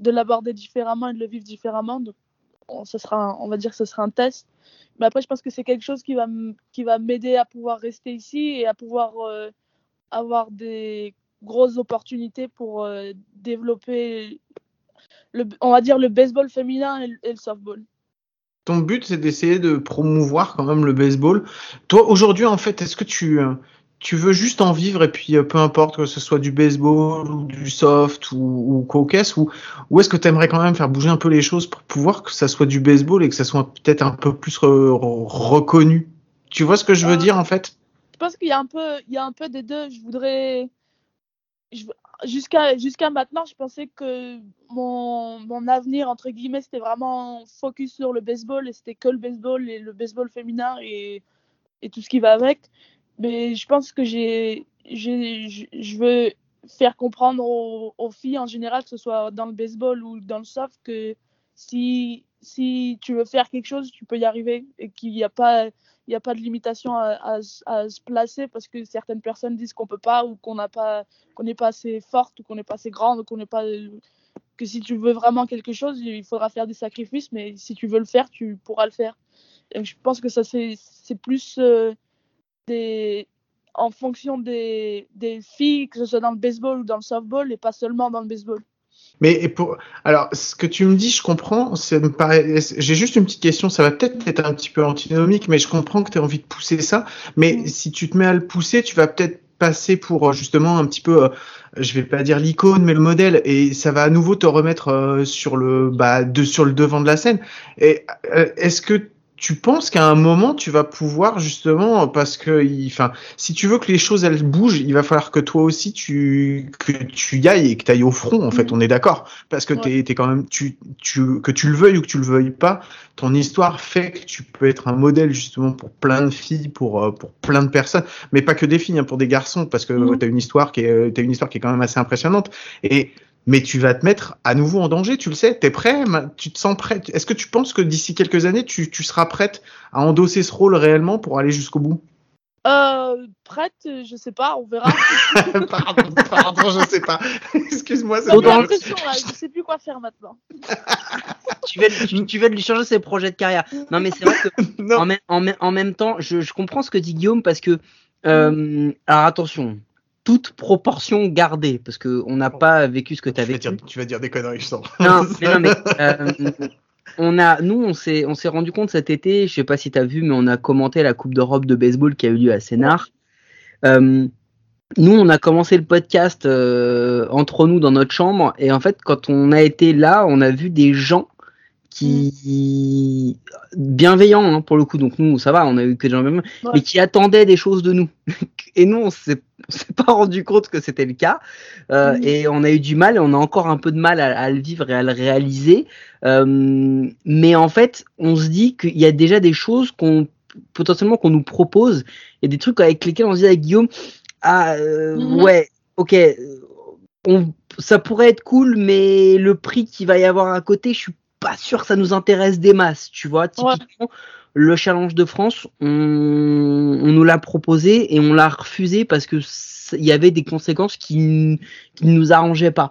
de l'aborder différemment et de le vivre différemment. Donc, on, ce sera, on va dire que ce sera un test. Mais après, je pense que c'est quelque chose qui va, m- qui va m'aider à pouvoir rester ici et à pouvoir euh, avoir des grosses opportunités pour euh, développer, le, on va dire, le baseball féminin et le, et le softball. Ton but, c'est d'essayer de promouvoir quand même le baseball. Toi, aujourd'hui, en fait, est-ce que tu, euh, tu veux juste en vivre et puis euh, peu importe que ce soit du baseball ou du soft ou, ou qu'est-ce, ou, ou est-ce que tu aimerais quand même faire bouger un peu les choses pour pouvoir que ça soit du baseball et que ça soit peut-être un peu plus re- re- reconnu? Tu vois ce que je veux Euh, dire en fait? Je pense qu'il y a un peu, il y a un peu des deux. Je voudrais, je- jusqu'à jusqu'à maintenant, je pensais que mon, mon avenir entre guillemets c'était vraiment focus sur le baseball et c'était que le baseball et le baseball féminin et, et tout ce qui va avec. Mais je pense que j'ai, je veux faire comprendre aux filles en général, que ce soit dans le baseball ou dans le soft, que si si tu veux faire quelque chose, tu peux y arriver et qu'il n'y a pas il n'y a pas de limitation à, se placer parce que certaines personnes disent qu'on peut pas ou qu'on n'a pas qu'on n'est pas assez forte ou qu'on n'est pas assez grande ou qu'on n'est pas que si tu veux vraiment quelque chose il faudra faire des sacrifices mais si tu veux le faire tu pourras le faire. Je pense que ça c'est plus euh, des en fonction des filles que ce soit dans le baseball ou dans le softball et pas seulement dans le baseball Mais et pour alors ce que tu me dis, je comprends. Ça me paraît. J'ai juste une petite question. Ça va peut-être être un petit peu antinomique, mais je comprends que tu as envie de pousser ça. Mais Mm. si tu te mets à le pousser, tu vas peut-être passer pour euh, justement un petit peu, euh, je vais pas dire l'icône, mais le modèle, et ça va à nouveau te remettre euh, sur le bah de sur le devant de la scène. Et est-ce que tu penses qu'à un moment tu vas pouvoir justement parce que enfin si tu veux que les choses elles bougent il va falloir que toi aussi tu que tu y ailles et que tu ailles au front en fait Mhm. on est d'accord parce que Ouais. t'es t'es quand même tu tu que tu le veuilles ou que tu le veuilles pas ton histoire fait que tu peux être un modèle justement pour plein de filles pour euh, pour plein de personnes mais pas que des filles hein, pour des garçons parce que Mhm. tu as une histoire qui est t'as une histoire qui est quand même assez impressionnante et mais tu vas te mettre à nouveau en danger, tu le sais, t'es prêt, ma- tu te sens prêt. Est-ce que tu penses que d'ici quelques années, tu, tu seras prête à endosser ce rôle réellement pour aller jusqu'au bout? Euh, prête je sais pas on verra pardon, pardon, je sais pas. Excuse-moi, pression, là. je sais plus quoi faire maintenant tu tu, tu de lui changer ses projets de carrière. Non, mais c'est vrai que en, même- en, même- en même temps, je, je comprends ce que dit Guillaume parce que, euh, alors attention, toute proportion gardée, parce que on n'a pas vécu ce que tu as tu, vas vécu. dire, tu vas dire des conneries, je sens. Non, mais non, mais euh, on a, nous, on s'est, on s'est rendu compte cet été, je sais pas si tu as vu, mais on a commenté la Coupe d'Europe de baseball qui a eu lieu à Sénart. Euh, nous, on a commencé le podcast euh, entre nous dans notre chambre, et en fait, quand on a été là, on a vu des gens qui bienveillants hein, pour le coup. Donc nous, ça va, on a eu que des gens bienveillants, Ouais. mais qui attendaient des choses de nous. et nous, on s'est on s'est pas rendu compte que c'était le cas, Euh, et on a eu du mal, et on a encore un peu de mal à, à le vivre et à le réaliser. Euh, mais en fait, on se dit qu'il y a déjà des choses qu'on potentiellement qu'on nous propose. Et des trucs avec lesquels on se dit avec Guillaume ah euh, Mhm. ouais ok on, ça pourrait être cool mais le prix qu'il va y avoir à côté je suis pas sûr que ça nous intéresse des masses tu vois typiquement le challenge de France on, on nous l'a proposé et on l'a refusé parce que il y avait des conséquences qui, ne nous arrangeaient pas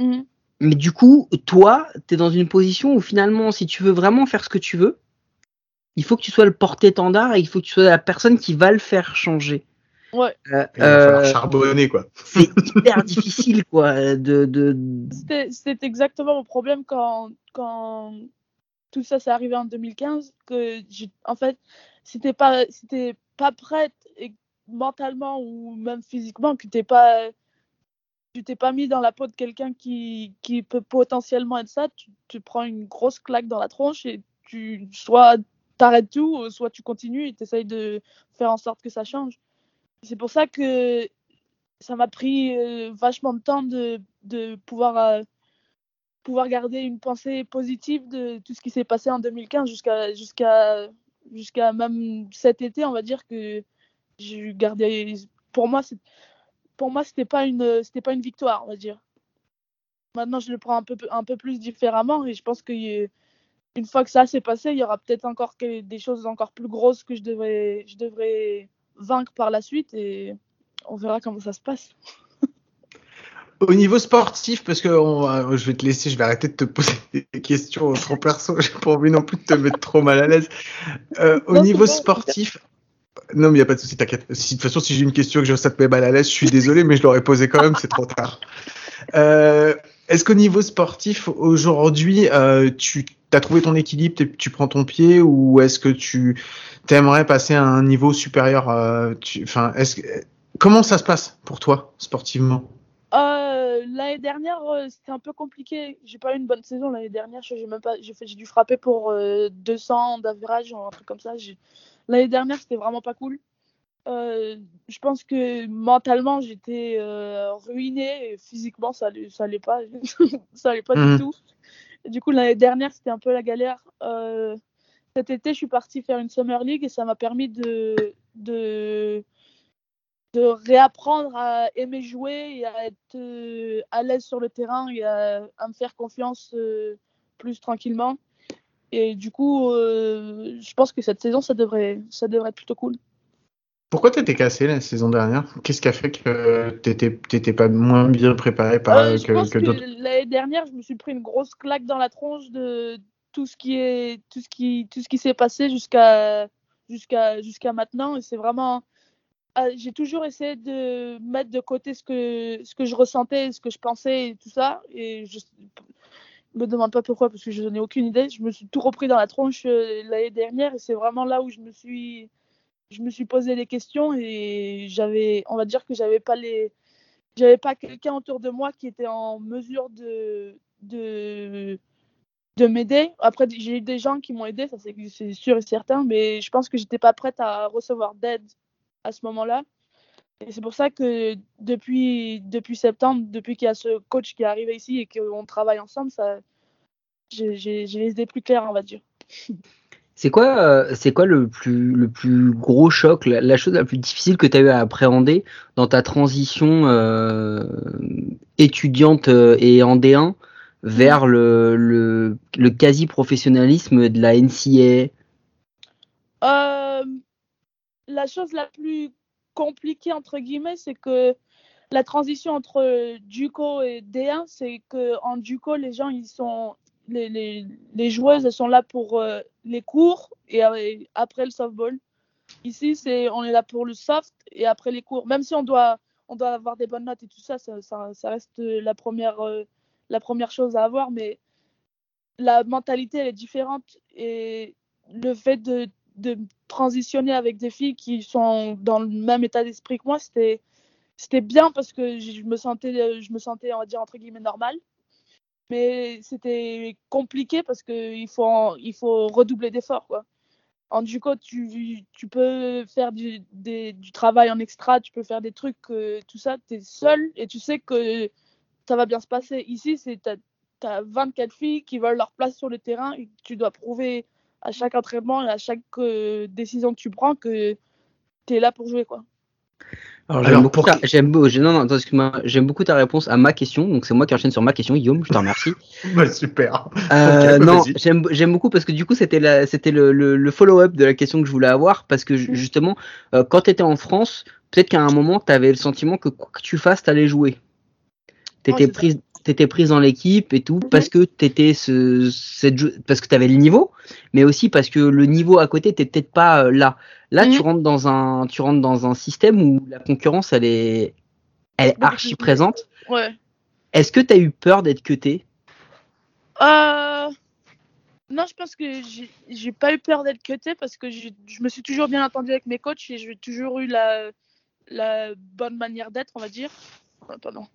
Mhm. mais du coup, toi, tu es dans une position où finalement, si tu veux vraiment faire ce que tu veux, il faut que tu sois le porte-étendard et il faut que tu sois la personne qui va le faire changer. Ouais. Euh, Il va falloir euh, charbonner, quoi. c'est hyper difficile, quoi, de, de... C'était c'était exactement mon problème quand, quand tout ça s'est arrivé en 2015. Que j'ai- en fait, c'était pas, c'était pas prête mentalement ou même physiquement que t'es pas, tu t'es pas mis dans la peau de quelqu'un qui, qui peut potentiellement être ça. Tu, tu prends une grosse claque dans la tronche et tu soit t'arrêtes tout, soit tu continues et t'essayes de faire en sorte que ça change. C'est pour ça que ça m'a pris euh, vachement de temps de, de pouvoir, euh, pouvoir garder une pensée positive de tout ce qui s'est passé en 2015 jusqu'à jusqu'à jusqu'à même cet été, on va dire que j'ai gardé pour moi, pour moi, c'était pas une, c'était pas une victoire, on va dire. Maintenant, je le prends un peu, un peu plus différemment et je pense que une fois que ça s'est passé, il y aura peut-être encore des choses encore plus grosses que je devrais, je devrais vaincre par la suite et on verra comment ça se passe. Au niveau sportif, parce que je vais te laisser, je vais arrêter de te poser des questions trop perso, j'ai pas envie non plus de te mettre trop mal à l'aise. Euh, au niveau sportif, non mais il n'y a pas de souci, t'inquiète. de toute façon, si j'ai une question que je ça te met mal à l'aise, je suis désolé, mais je l'aurais posée quand même, c'est trop tard. Euh, Est-ce qu'au niveau sportif, aujourd'hui, euh, tu as trouvé ton équilibre, tu prends ton pied, ou est-ce que tu aimerais passer à un niveau supérieur Enfin, comment ça se passe pour toi sportivement? L'année dernière, euh, c'était un peu compliqué. J'ai pas eu une bonne saison l'année dernière. J'ai même pas, j'ai dû frapper pour 200 d'average ou un truc comme ça. L'année dernière, c'était vraiment pas cool. je pense que mentalement, j'étais ruinée et physiquement, ça allait, ça allait pas, ça allait pas du mmh. tout. du coup, l'année dernière, c'était un peu la galère. cet été, je suis partie faire une Summer League et ça m'a permis de, de de réapprendre à aimer jouer et à être euh, à l'aise sur le terrain et à, me faire confiance euh, plus tranquillement. Et du coup, euh, je pense que cette saison, ça devrait, ça devrait être plutôt cool. Pourquoi tu étais cassé la saison dernière? Qu'est-ce qui a fait que tu n'étais pas moins bien préparé par, que, que, d'autres? L'année dernière, je me suis pris une grosse claque dans la tronche de tout ce qui est tout ce qui tout ce qui s'est passé jusqu'à jusqu'à jusqu'à maintenant et c'est vraiment j'ai toujours essayé de mettre de côté ce que, ce que je ressentais, ce que je pensais et tout ça. Et je me demande pas pourquoi, parce que je n'ai aucune idée. Je me suis tout repris dans la tronche euh, l'année dernière et c'est vraiment là où je me suis, je me suis posé des questions et on va dire que j'avais pas les, pas quelqu'un autour de moi qui était en mesure de, de, de m'aider. Après, j'ai eu des gens qui m'ont aidé, ça c'est sûr et certain, mais je pense que j'étais pas prête à recevoir d'aide à ce moment-là. Et c'est pour ça que depuis, depuis septembre, depuis qu'il y a ce coach qui est arrivé ici et qu'on travaille ensemble, ça, j'ai les idées plus claires, on va dire. C'est quoi, euh, c'est quoi le plus, le plus gros choc, la, chose la plus difficile que tu as eu à appréhender dans ta transition euh, étudiante euh, et en D1 vers le, le, le quasi-professionnalisme de la NCA euh, la chose la plus compliquée, entre guillemets, c'est que la transition entre Duco et D1, c'est qu'en Duco, les gens, ils sont. Les, les, joueuses, sont là pour euh, les cours et après le softball. Ici, c'est on est là pour le soft et après les cours. Même si on doit, on doit avoir des bonnes notes et tout ça, ça, ça, reste la première, euh, la première chose à avoir. Mais la mentalité, elle est différente et le fait de de transitionner avec des filles qui sont dans le même état d'esprit que moi, c'était c'était bien parce que je me sentais je me sentais on va dire entre guillemets normal. Mais c'était compliqué parce que il faut il faut redoubler d'efforts quoi. En duco, tu, tu peux faire du, du travail en extra, tu peux faire des trucs, tout ça, tu es seul et tu sais que ça va bien se passer. Ici, tu as, 24 filles qui veulent leur place sur le terrain et tu dois prouver à chaque entraînement et à chaque euh, décision que tu prends que tu es là pour jouer. quoi. Alors, j'aime beaucoup, ta... non, non, j'aime beaucoup ta réponse à ma question. Donc, c'est moi qui enchaîne sur ma question. Guillaume, je te remercie. bah, super. Euh, non, j'aime beaucoup parce que du coup, c'était le, le, le follow-up de la question que je voulais avoir. Parce que mm. justement, euh, quand tu étais en France, peut-être qu'à un moment, tu avais le sentiment que quoi que tu fasses, tu allais jouer. Tu étais prise t'étais prise dans l'équipe et tout parce que t'étais ce cette parce que t'avais le niveau mais aussi parce que le niveau à côté t'es peut-être pas euh, là. Là tu mhm. rentres dans un tu rentres dans un système où la concurrence elle est elle est archi présente. Ouais. Est-ce que t'as eu peur d'être cuté euh... non je pense que j'ai pas eu peur d'être cuté parce que je me suis toujours bien entendu avec mes coachs et j'ai toujours eu la la bonne manière d'être on va dire. Pardon.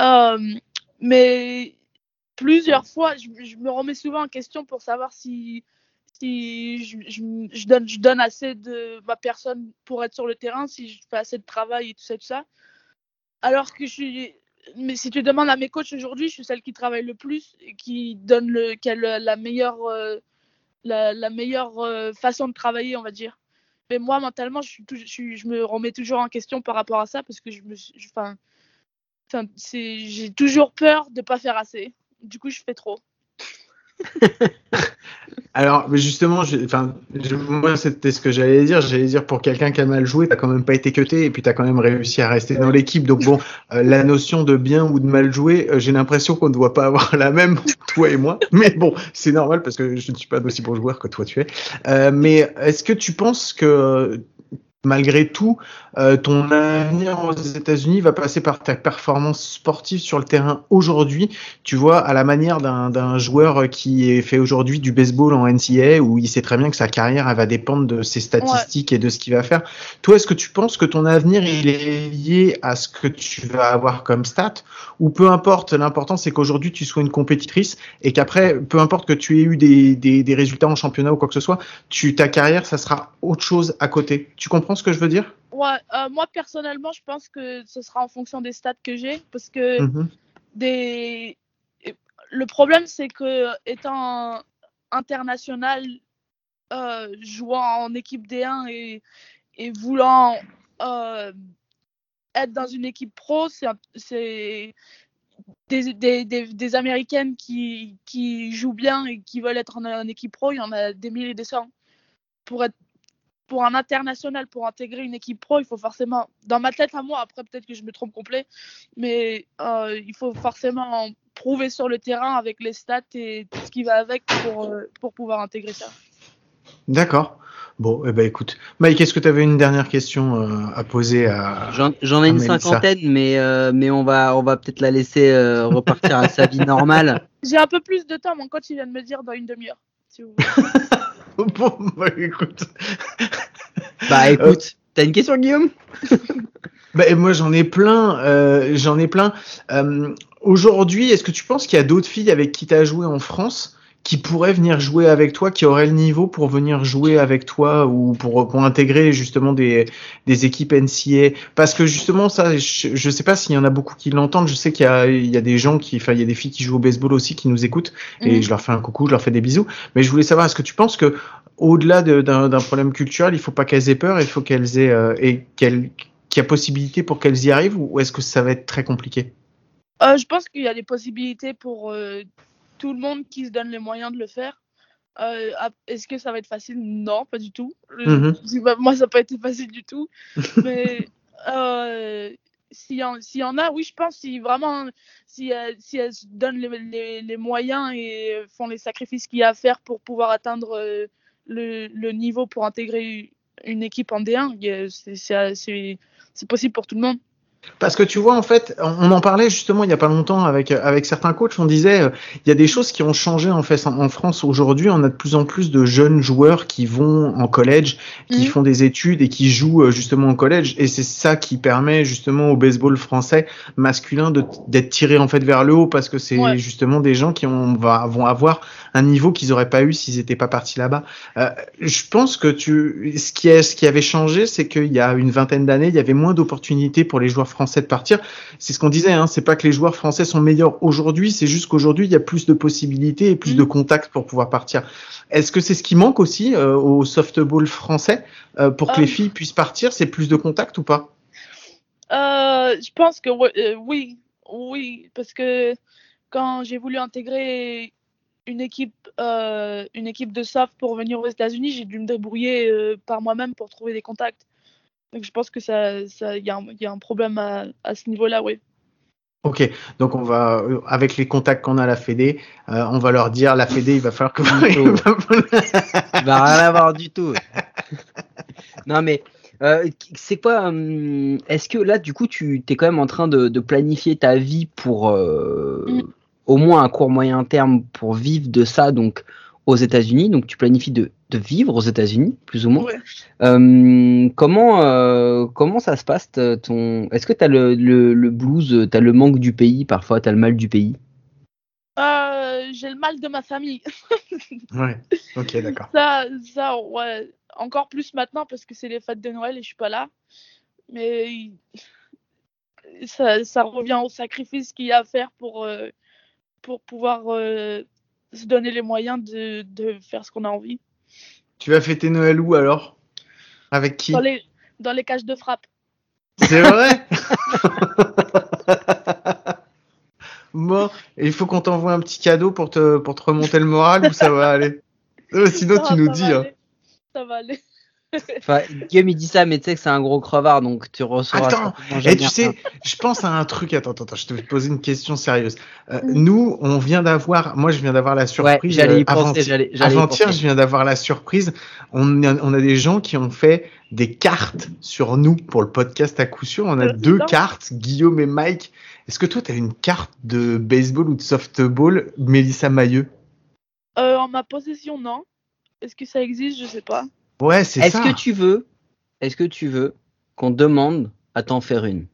Euh, mais plusieurs fois, je, me remets souvent en question pour savoir si, si je, donne, je donne assez de ma personne pour être sur le terrain, si je fais assez de travail et tout ça. Alors que je suis. Mais si tu demandes à mes coachs aujourd'hui, je suis celle qui travaille le plus et qui donne le, qui a la meilleure, euh, la, meilleure euh, façon de travailler, on va dire. mais moi, mentalement, je, suis je, me remets toujours en question par rapport à ça parce que je me je- j'ai toujours peur de pas faire assez. Du coup, je fais trop. Alors, justement, je- moi, c'était ce que j'allais dire. J'allais dire pour quelqu'un qui a mal joué, t'as quand même pas été cuté et puis t'as quand même réussi à rester dans l'équipe. Donc bon, euh, la notion de bien ou de mal jouer, euh, j'ai l'impression qu'on ne doit pas avoir la même, toi et moi. Mais bon, c'est normal parce que je ne suis pas d'aussi bon joueur que toi tu es. Euh, mais est-ce que tu penses que malgré tout, euh, ton avenir aux États-Unis va passer par ta performance sportive sur le terrain aujourd'hui tu vois, à la manière d'un joueur qui fait aujourd'hui du baseball en NCAA, où il sait très bien que sa carrière elle va dépendre de ses statistiques et de ce qu'il va faire. Toi, est-ce que tu penses que ton avenir il est lié à ce que tu vas avoir comme stat, ou peu importe, l'important c'est qu'aujourd'hui tu sois une compétitrice et qu'après, peu importe que tu aies eu des, des, des résultats en championnat ou quoi que ce soit, tu, ta carrière, ça sera autre chose à côté. Tu comprends ce que je veux dire Ouais, euh, moi personnellement, je pense que ce sera en fonction des stats que j'ai parce que Mhm. des le problème c'est que étant international euh, jouant en équipe D1 et, et voulant euh, être dans une équipe pro c'est des, des, des, des américaines qui, qui jouent bien et qui veulent être en, en équipe pro il y en a des milliers et des cents pour être pour un international, pour intégrer une équipe pro, il faut forcément, dans ma tête à moi, après peut-être que je me trompe complet, mais euh, il faut forcément prouver sur le terrain avec les stats et tout ce qui va avec pour, euh, pour pouvoir intégrer ça. D'accord. Bon, eh ben écoute, Mike, est-ce que tu avais une dernière question euh, à poser à J'en ai une Mélissa. cinquantaine, mais, euh, mais on va, on va peut-être la laisser euh, repartir à sa vie normale. J'ai un peu plus de temps, mon coach il vient de me dire dans une demi-heure. Si vous voulez. Bon, bah, écoute. Bah écoute, t'as une question Guillaume? Bah, moi, j'en ai plein. euh, j'en ai plein. Euh, Aujourd'hui, est-ce que tu penses qu'il y a d'autres filles avec qui tu as joué en France? Qui pourraient venir jouer avec toi, qui auraient le niveau pour venir jouer avec toi ou pour, pour intégrer justement des, des équipes NCA Parce que justement, ça, je, je sais pas s'il y en a beaucoup qui l'entendent. Je sais qu'il y a, il y a des gens qui, enfin, il y a des filles qui jouent au baseball aussi qui nous écoutent et Mhm. je leur fais un coucou, je leur fais des bisous. Mais je voulais savoir, est-ce que tu penses que au-delà de- d'un d'un problème culturel, il faut pas qu'elles aient peur, il faut qu'elles aient euh, et qu'elles qu'il y a possibilité pour qu'elles y arrivent ou est-ce que ça va être très compliqué? Euh, je pense qu'il y a des possibilités pour euh, tout le monde qui se donne les moyens de le faire. Euh, Est-ce que ça va être facile? Non, pas du tout. Mhm. Je- bah, Moi, ça n'a pas été facile du tout. Mais euh, s'il y, en- s'il y en a, oui, je pense, si vraiment, si, elles- si elles se donnent les, les- les moyens et font les sacrifices qu'il y a à faire pour pouvoir atteindre euh, le, le niveau pour intégrer une équipe en D1, il y a- c'est- c'est c'est- c'est possible pour tout le monde. Parce que tu vois, en fait, on en parlait justement il y a pas longtemps avec avec certains coachs. On disait, euh, il y a des choses qui ont changé en fait en, en France aujourd'hui. On a de plus en plus de jeunes joueurs qui vont en collège, qui Mhm. font des études et qui jouent euh, justement en collège. Et c'est ça qui permet justement au baseball français masculin d'être tiré en fait vers le haut parce que c'est Ouais. justement des gens qui ont, va, vont avoir un niveau qu'ils auraient pas eu s'ils n'étaient pas partis là-bas. Euh, je pense que tu, ce qui, est, ce qui avait changé, c'est qu'il y a une vingtaine d'années, il y avait moins d'opportunités pour les joueurs français de partir. C'est ce qu'on disait, hein, c'est pas que les joueurs français sont meilleurs aujourd'hui, c'est juste qu'aujourd'hui il y a plus de possibilités et plus Mm. de contacts pour pouvoir partir. Est-ce que c'est ce qui manque aussi euh, au softball français euh, pour que Euh. les filles puissent partir, c'est plus de contacts ou pas? Euh, je pense que euh, oui, oui, parce que quand j'ai voulu intégrer une équipe, euh, une équipe de soft pour venir aux États-Unis, j'ai dû me débrouiller euh, par moi-même pour trouver des contacts. Donc je pense que ça, ça, il y, a un- il y a un problème à, à ce niveau-là, oui. Ok, donc on va euh, avec les contacts qu'on a à la Fédé, euh, on va leur dire la Fédé, il va falloir que Il va rien avoir du tout. non mais euh, c'est quoi hum, Est-ce que là du coup tu es quand même en train de, de planifier ta vie pour euh, Mm. Au moins à court moyen terme pour vivre de ça donc aux États-Unis donc tu planifies de, de vivre aux États-Unis plus ou moins. Ouais. Euh, comment euh, comment ça se passe ton Est-ce que tu as le, le, le blues, tu as le manque du pays parfois, tu as le mal du pays? Euh, j'ai le mal de ma famille. Ouais, ok, d'accord. Ça, ça, ouais, encore plus maintenant parce que c'est les fêtes de Noël et je suis pas là. Mais ça, ça revient au sacrifice qu'il y a à faire pour, euh, pour pouvoir euh, se donner les moyens de, de faire ce qu'on a envie. Tu vas fêter Noël où alors? Avec qui? Dans les, dans les cages de frappe. C'est vrai? Bon, et il faut qu'on t'envoie un petit cadeau pour te, pour te remonter le moral ou ça va aller? Euh, Sinon, Non, tu nous dis. Hein. Ça va aller. Enfin, Guillaume il dit ça, mais tu sais que c'est un gros crevard, donc tu recevras. Attends, Et tu sais, je pense à un truc. Attends, attends, attends, je te vais te poser une question sérieuse. Euh, nous, on vient d'avoir, moi, je viens d'avoir la Ouais, surprise. j'allais y euh, penser, avant-hier- j'allais j'allais y Avant-hier, penser. je viens d'avoir la surprise. On a, on a des gens qui ont fait des cartes sur nous pour le podcast à coup sûr. On a Euh, deux cartes, Guillaume et Mike. Est-ce que toi, tu as une carte de baseball ou de softball, Mélissa Mailleux? Euh, en ma possession, non. Est-ce que ça existe? Je sais pas. Ouais, c'est Est-ce ça. que tu veux, est-ce que tu veux qu'on demande à t'en faire une?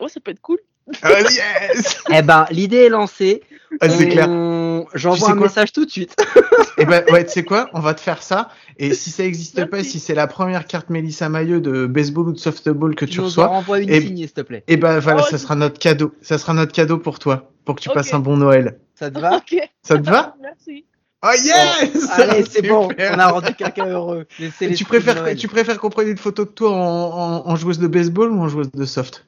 Ouais, ça peut être cool. Ah, yes Eh ben, l'idée est lancée. Ah, C'est On- clair. Tu J'envoie sais un message tout de suite. Et ben ouais, tu sais quoi? On va te faire ça. Et si ça n'existe pas, si c'est la première carte Mélissa Mailleux de baseball ou de softball que tu, nous en reçois, renvoies une et- signée, s'il te plaît. et ben voilà, Oh, ça sera notre cadeau. Ça sera notre cadeau pour toi, pour que tu passes un bon Noël. Ça te va? Ok. Ça te va? Merci. Oh yes Allez, c'est bon. On a rendu quelqu'un heureux. Les tu préfères, tu préfères qu'on prenne une photo de toi en, en- en joueuse de baseball ou en joueuse de soft?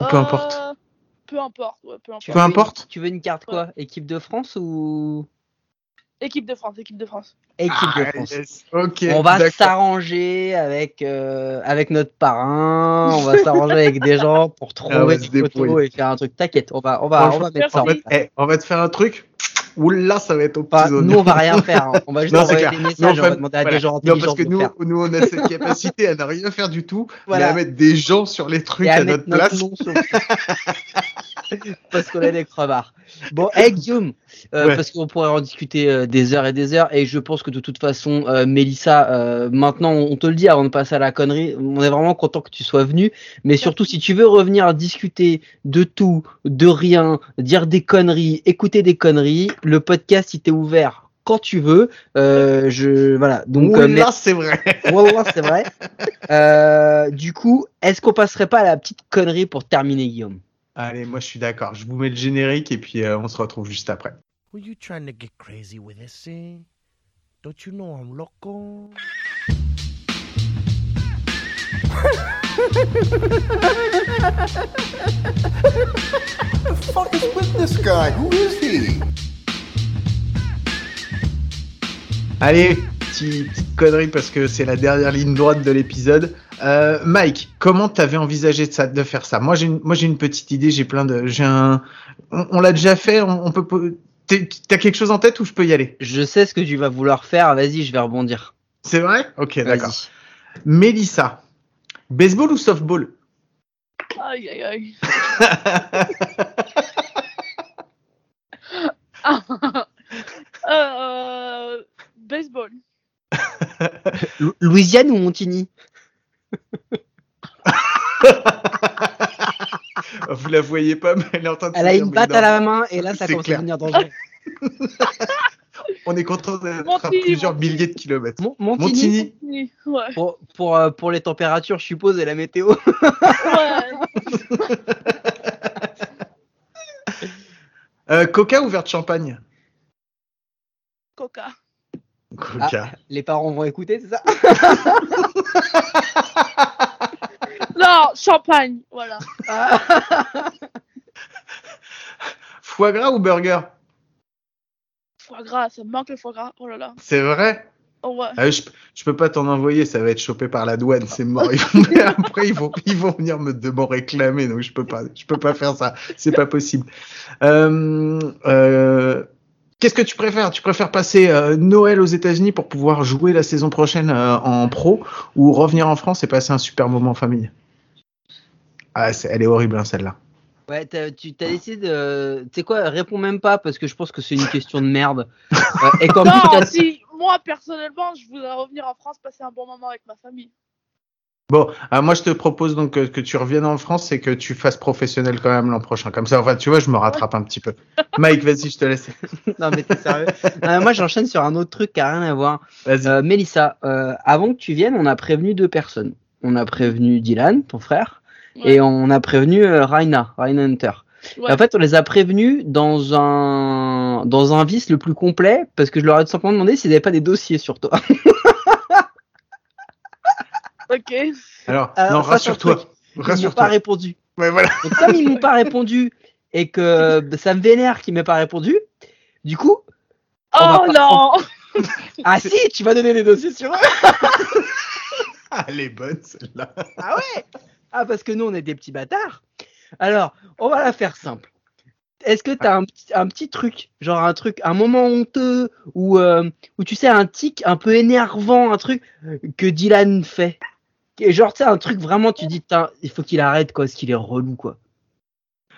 Peu Euh, importe. Peu importe, ouais, peu importe. Tu Peu veux une- importe. Tu veux une carte quoi? Équipe de France ou? Équipe de France, équipe de France. équipe de Ah, France yes. Ok. On va s'arranger avec euh, avec notre parrain, on va s'arranger avec des gens pour Ah, trouver des photos et faire un truc. T'inquiète, on va on va on va mettre ça en. Eh, on va te faire un truc. Oula, ça va être au Pas- petit nous on va rien faire, hein. on va juste Non, envoyer des Non, messages, on va demander à voilà. des gens Non, parce que de nous, faire. nous, on a cette capacité à ne rien faire du tout, Voilà. mais à mettre des gens sur les trucs et à notre place. nom sur. parce qu'on est des crevards. Bon, hey Guillaume, euh, Ouais. parce qu'on pourrait en discuter euh, des heures et des heures, et je pense que de toute façon, euh, Mélissa, euh, maintenant, on te le dit avant de passer à la connerie, on est vraiment content que tu sois venu, mais surtout si tu veux revenir discuter de tout, de rien, dire des conneries, écouter des conneries, le podcast il t'est ouvert quand tu veux. Euh, je voilà, donc euh, Oula, c'est vrai. C'est vrai. Euh, du coup, est-ce qu'on passerait pas à la petite connerie pour terminer, Guillaume? Allez, moi je suis d'accord. Je vous mets le générique et puis euh, on se retrouve juste après. Were you trying to get crazy with this thing? Don't you know I'm loco? the fuck is with this guy? Who is he? Allez, petite, petite connerie parce que c'est la dernière ligne droite de l'épisode. Euh, Mike, comment t'avais envisagé de, ça, de faire ça? Moi j'ai une, moi j'ai une petite idée. J'ai plein de, j'ai un, on, on l'a déjà fait. On, on peut, t'as quelque chose en tête ou je peux y aller? Je sais ce que tu vas vouloir faire. Vas-y, je vais rebondir. C'est vrai? Ok, d'accord. Mélissa, baseball ou softball? Aïe, aïe, aïe. Ah, euh, baseball. Lou- Louisiane ou Montigny? Vous la voyez pas, mais elle est en train de. se Elle a une batte à la main et là, ça commence à devenir dangereux. On est content d'être à plusieurs milliers de kilomètres. Mon- Montigny, Montigny. Oui, Ouais. Pour, pour, euh, pour les températures, je suppose, et la météo. ouais. Euh, Coca ou verre de champagne? Coca. Coca. Les parents vont écouter, c'est ça Non, champagne. Voilà. Foie gras ou burger? Foie gras, ça me manque le foie gras. Oh là là. C'est vrai? Oh ouais. Ah, je, je peux pas t'en envoyer, ça va être chopé par la douane, c'est mort. Ils vont- après, ils vont, ils vont venir me, de m'en réclamer, donc je peux pas, je peux pas faire ça, c'est pas possible. Euh, euh, Qu'est-ce que tu préfères? Tu préfères passer euh, Noël aux États-Unis pour pouvoir jouer la saison prochaine euh, en pro ou revenir en France et passer un super moment en famille? Ah, elle est horrible hein, celle-là. Ouais, t'as- tu t'as décidé de. Tu sais quoi, réponds même pas parce que je pense que c'est une question de merde. Euh, et Non, si moi personnellement, je voudrais revenir en France, passer un bon moment avec ma famille. Bon, euh, moi je te propose donc que, que tu reviennes en France et que tu fasses professionnel quand même l'an prochain. Comme ça, enfin, tu vois, je me rattrape un petit peu. Mike, vas-y, je te laisse. non, mais t'es sérieux Non, Moi, j'enchaîne sur un autre truc qui a rien à voir. Vas-y. Euh, Mélissa, euh, avant que tu viennes, on a prévenu deux personnes. On a prévenu Dylan, ton frère, Ouais. et on a prévenu euh, Raina, Raina Hunter. Ouais. En fait, on les a prévenus dans un dans un vice le plus complet parce que je leur ai tout simplement demandé s'ils n'avaient pas des dossiers sur toi. Ok. Alors, Alors, non, rassure-toi. truc. Ils m'ont pas répondu. Ouais, voilà. Donc, comme ils m'ont pas répondu et que bah, ça me vénère qu'ils m'aient pas répondu, du coup, Oh pas- non ah si, tu vas donner les dossiers sur eux. Ah, Elle est bonne, celle-là. Ah ouais Ah parce que nous on est des petits bâtards. Alors, on va la faire simple. Est-ce que t'as un, petit- un petit truc, genre un truc, un moment honteux ou euh, où tu sais un tic un peu énervant, un truc que Dylan fait, Et genre tu sais un truc vraiment tu dis il faut qu'il arrête quoi, parce qu'il est relou quoi.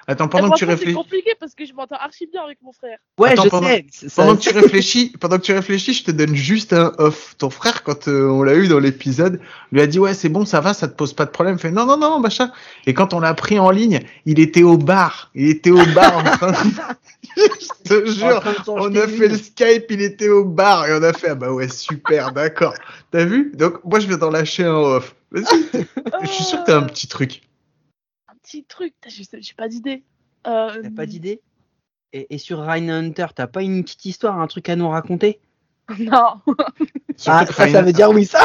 Attends, Et pendant que tu franchement, C'est réfléchis. compliqué parce que je m'entends archi bien avec mon frère. Ouais, Attends, je pendant- sais. c'est- ça- Pendant que tu réfléchis, pendant que tu réfléchis, je te donne juste un off. Ton frère, quand euh, on l'a eu dans l'épisode, lui a dit ouais c'est bon, ça va, ça te pose pas de problème. Il fait non non non machin. Et quand on l'a pris en ligne, il était au bar, il était au bar en train de... je te jure, on a fait le Skype, il était au bar et on a fait ah bah ouais super, d'accord. T'as vu? Donc moi je viens d'en lâcher un off. Vas-y, je suis sûr que t'as un Euh, petit truc. Un petit truc, j'ai pas d'idée. Euh, T'as pas d'idée? Et, et sur Ryan Hunter, t'as pas une petite histoire, un truc à nous raconter? Non. Ah, ça, ça veut dire oui, ça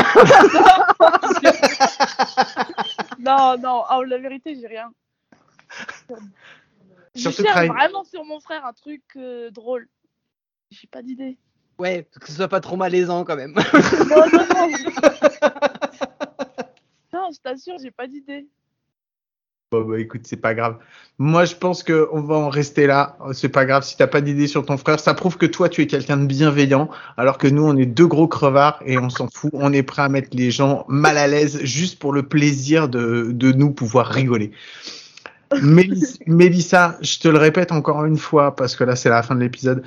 non, non, oh, la vérité, j'ai rien. Je cherche vraiment sur mon frère un truc euh, drôle. J'ai pas d'idée. Ouais, que ce soit pas trop malaisant quand même. Non, non, non. non, je t'assure, j'ai pas d'idée. Bon, bah écoute, c'est pas grave. Moi, je pense que on va en rester là. C'est pas grave si t'as pas d'idée sur ton frère. Ça prouve que toi, tu es quelqu'un de bienveillant, alors que nous, on est deux gros crevards et on s'en fout. On est prêt à mettre les gens mal à l'aise juste pour le plaisir de, de nous pouvoir rigoler. Mélis- Mélissa, je te le répète encore une fois parce que là, c'est la fin de l'épisode.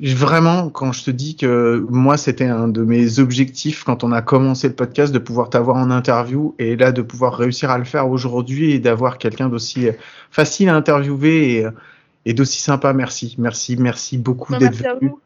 Vraiment, quand je te dis que moi, c'était un de mes objectifs quand on a commencé le podcast de pouvoir t'avoir en interview et là de pouvoir réussir à le faire aujourd'hui et d'avoir quelqu'un d'aussi euh, facile à interviewer et, euh, et d'aussi sympa. Merci, merci, merci beaucoup d'être à venu. vous.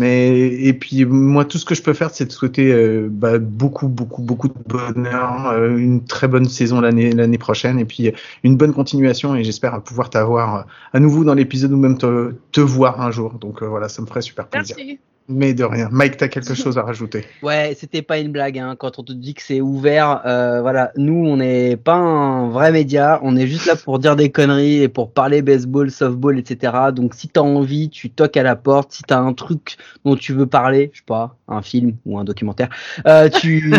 Mais et puis moi, tout ce que je peux faire, c'est de souhaiter euh, bah, beaucoup, beaucoup, beaucoup de bonheur, euh, une très bonne saison l'année prochaine et puis euh, une bonne continuation. Et j'espère pouvoir t'avoir à nouveau dans l'épisode ou même te, voir un jour. Donc voilà, ça me ferait super plaisir. Merci. Mais de rien. Mike, t'as quelque chose à rajouter? Ouais, c'était pas une blague. Hein. Quand on te dit que c'est ouvert, euh, voilà, nous on n'est pas un vrai média, on est juste là pour dire des conneries et pour parler baseball, softball, etc. Donc si t'as envie, tu toques à la porte. Si t'as un truc dont tu veux parler, je sais pas, un film ou un documentaire, euh, tu,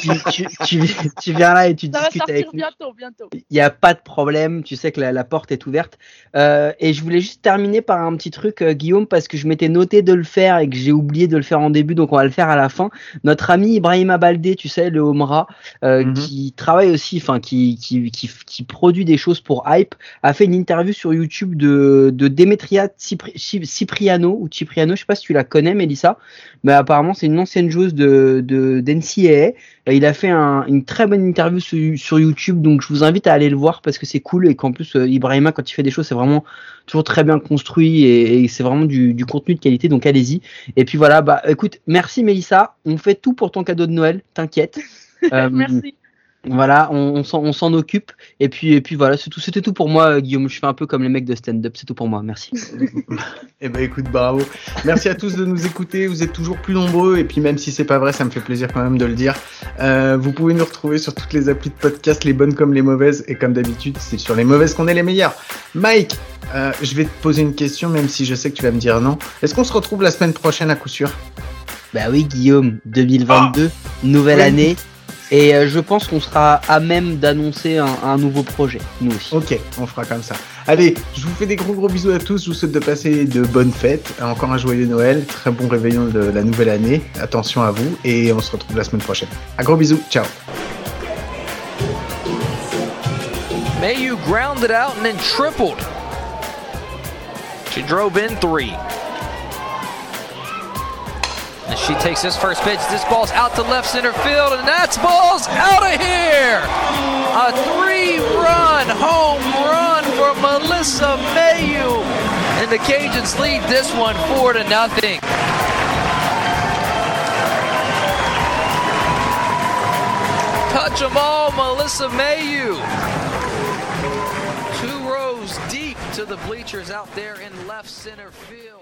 tu, tu, tu, tu viens là et tu Ça va discutes avec nous. bientôt, bientôt. Il n'y a pas de problème, tu sais que la, la porte est ouverte. Euh, et je voulais juste terminer par un petit truc, euh, Guillaume, parce que je m'étais noté de le faire et que j'ai oublié de le faire en début, donc on va le faire à la fin. Notre ami Ibrahima Baldé, tu sais, le Homra, euh, Mhm. qui travaille aussi, enfin qui, qui, qui, qui produit des choses pour Hype, a fait une interview sur YouTube de, de Demetria Cipri- Ci- Cipriano, ou Cipriano, je sais pas si tu la connais, Mélissa, mais apparemment c'est une ancienne joueuse de, de, d'NCAA. Il a fait un- une très bonne interview sur, sur YouTube, donc je vous invite à aller le voir parce que c'est cool et qu'en plus euh, Ibrahima quand il fait des choses c'est vraiment toujours très bien construit et, et c'est vraiment du, du contenu de qualité, donc allez-y. Et puis voilà, bah écoute, merci Mélissa, on fait tout pour ton cadeau de Noël, t'inquiète. Euh, Merci. Voilà, on, on s'en- occupe. Et puis, et puis voilà, c'est tout, c'était tout pour moi, euh, Guillaume. Je fais un peu comme les mecs de stand-up, c'est tout pour moi. Merci. Eh ben écoute, bravo. Merci à tous de nous écouter. Vous êtes toujours plus nombreux et puis même si c'est pas vrai, ça me fait plaisir quand même de le dire. Euh, vous pouvez nous retrouver sur toutes les applis de podcast, les bonnes comme les mauvaises. Et comme d'habitude, c'est sur les mauvaises qu'on est les meilleurs. Mike, euh, je vais te poser une question, même si je sais que tu vas me dire non. Est-ce qu'on se retrouve la semaine prochaine à coup sûr? Bah oui, Guillaume, 2022, nouvelle Oui. année. Et euh, je pense qu'on sera à même d'annoncer un, un nouveau projet, nous aussi. Ok, on fera comme ça. Allez, je vous fais des gros gros bisous à tous. Je vous souhaite de passer de bonnes fêtes. Encore un joyeux Noël, très bon réveillon de la nouvelle année. Attention à vous et on se retrouve la semaine prochaine. Un gros bisou, ciao. Mayu grounded out and then tripled. She drove in three. And she takes this first pitch. This ball's out to left center field, and that's ball's out of here. A three-run home run for Melissa Mayu, and the Cajuns lead this one four to nothing. Touch 'em all, Melissa Mayu. Two rows deep to the bleachers out there in left center field.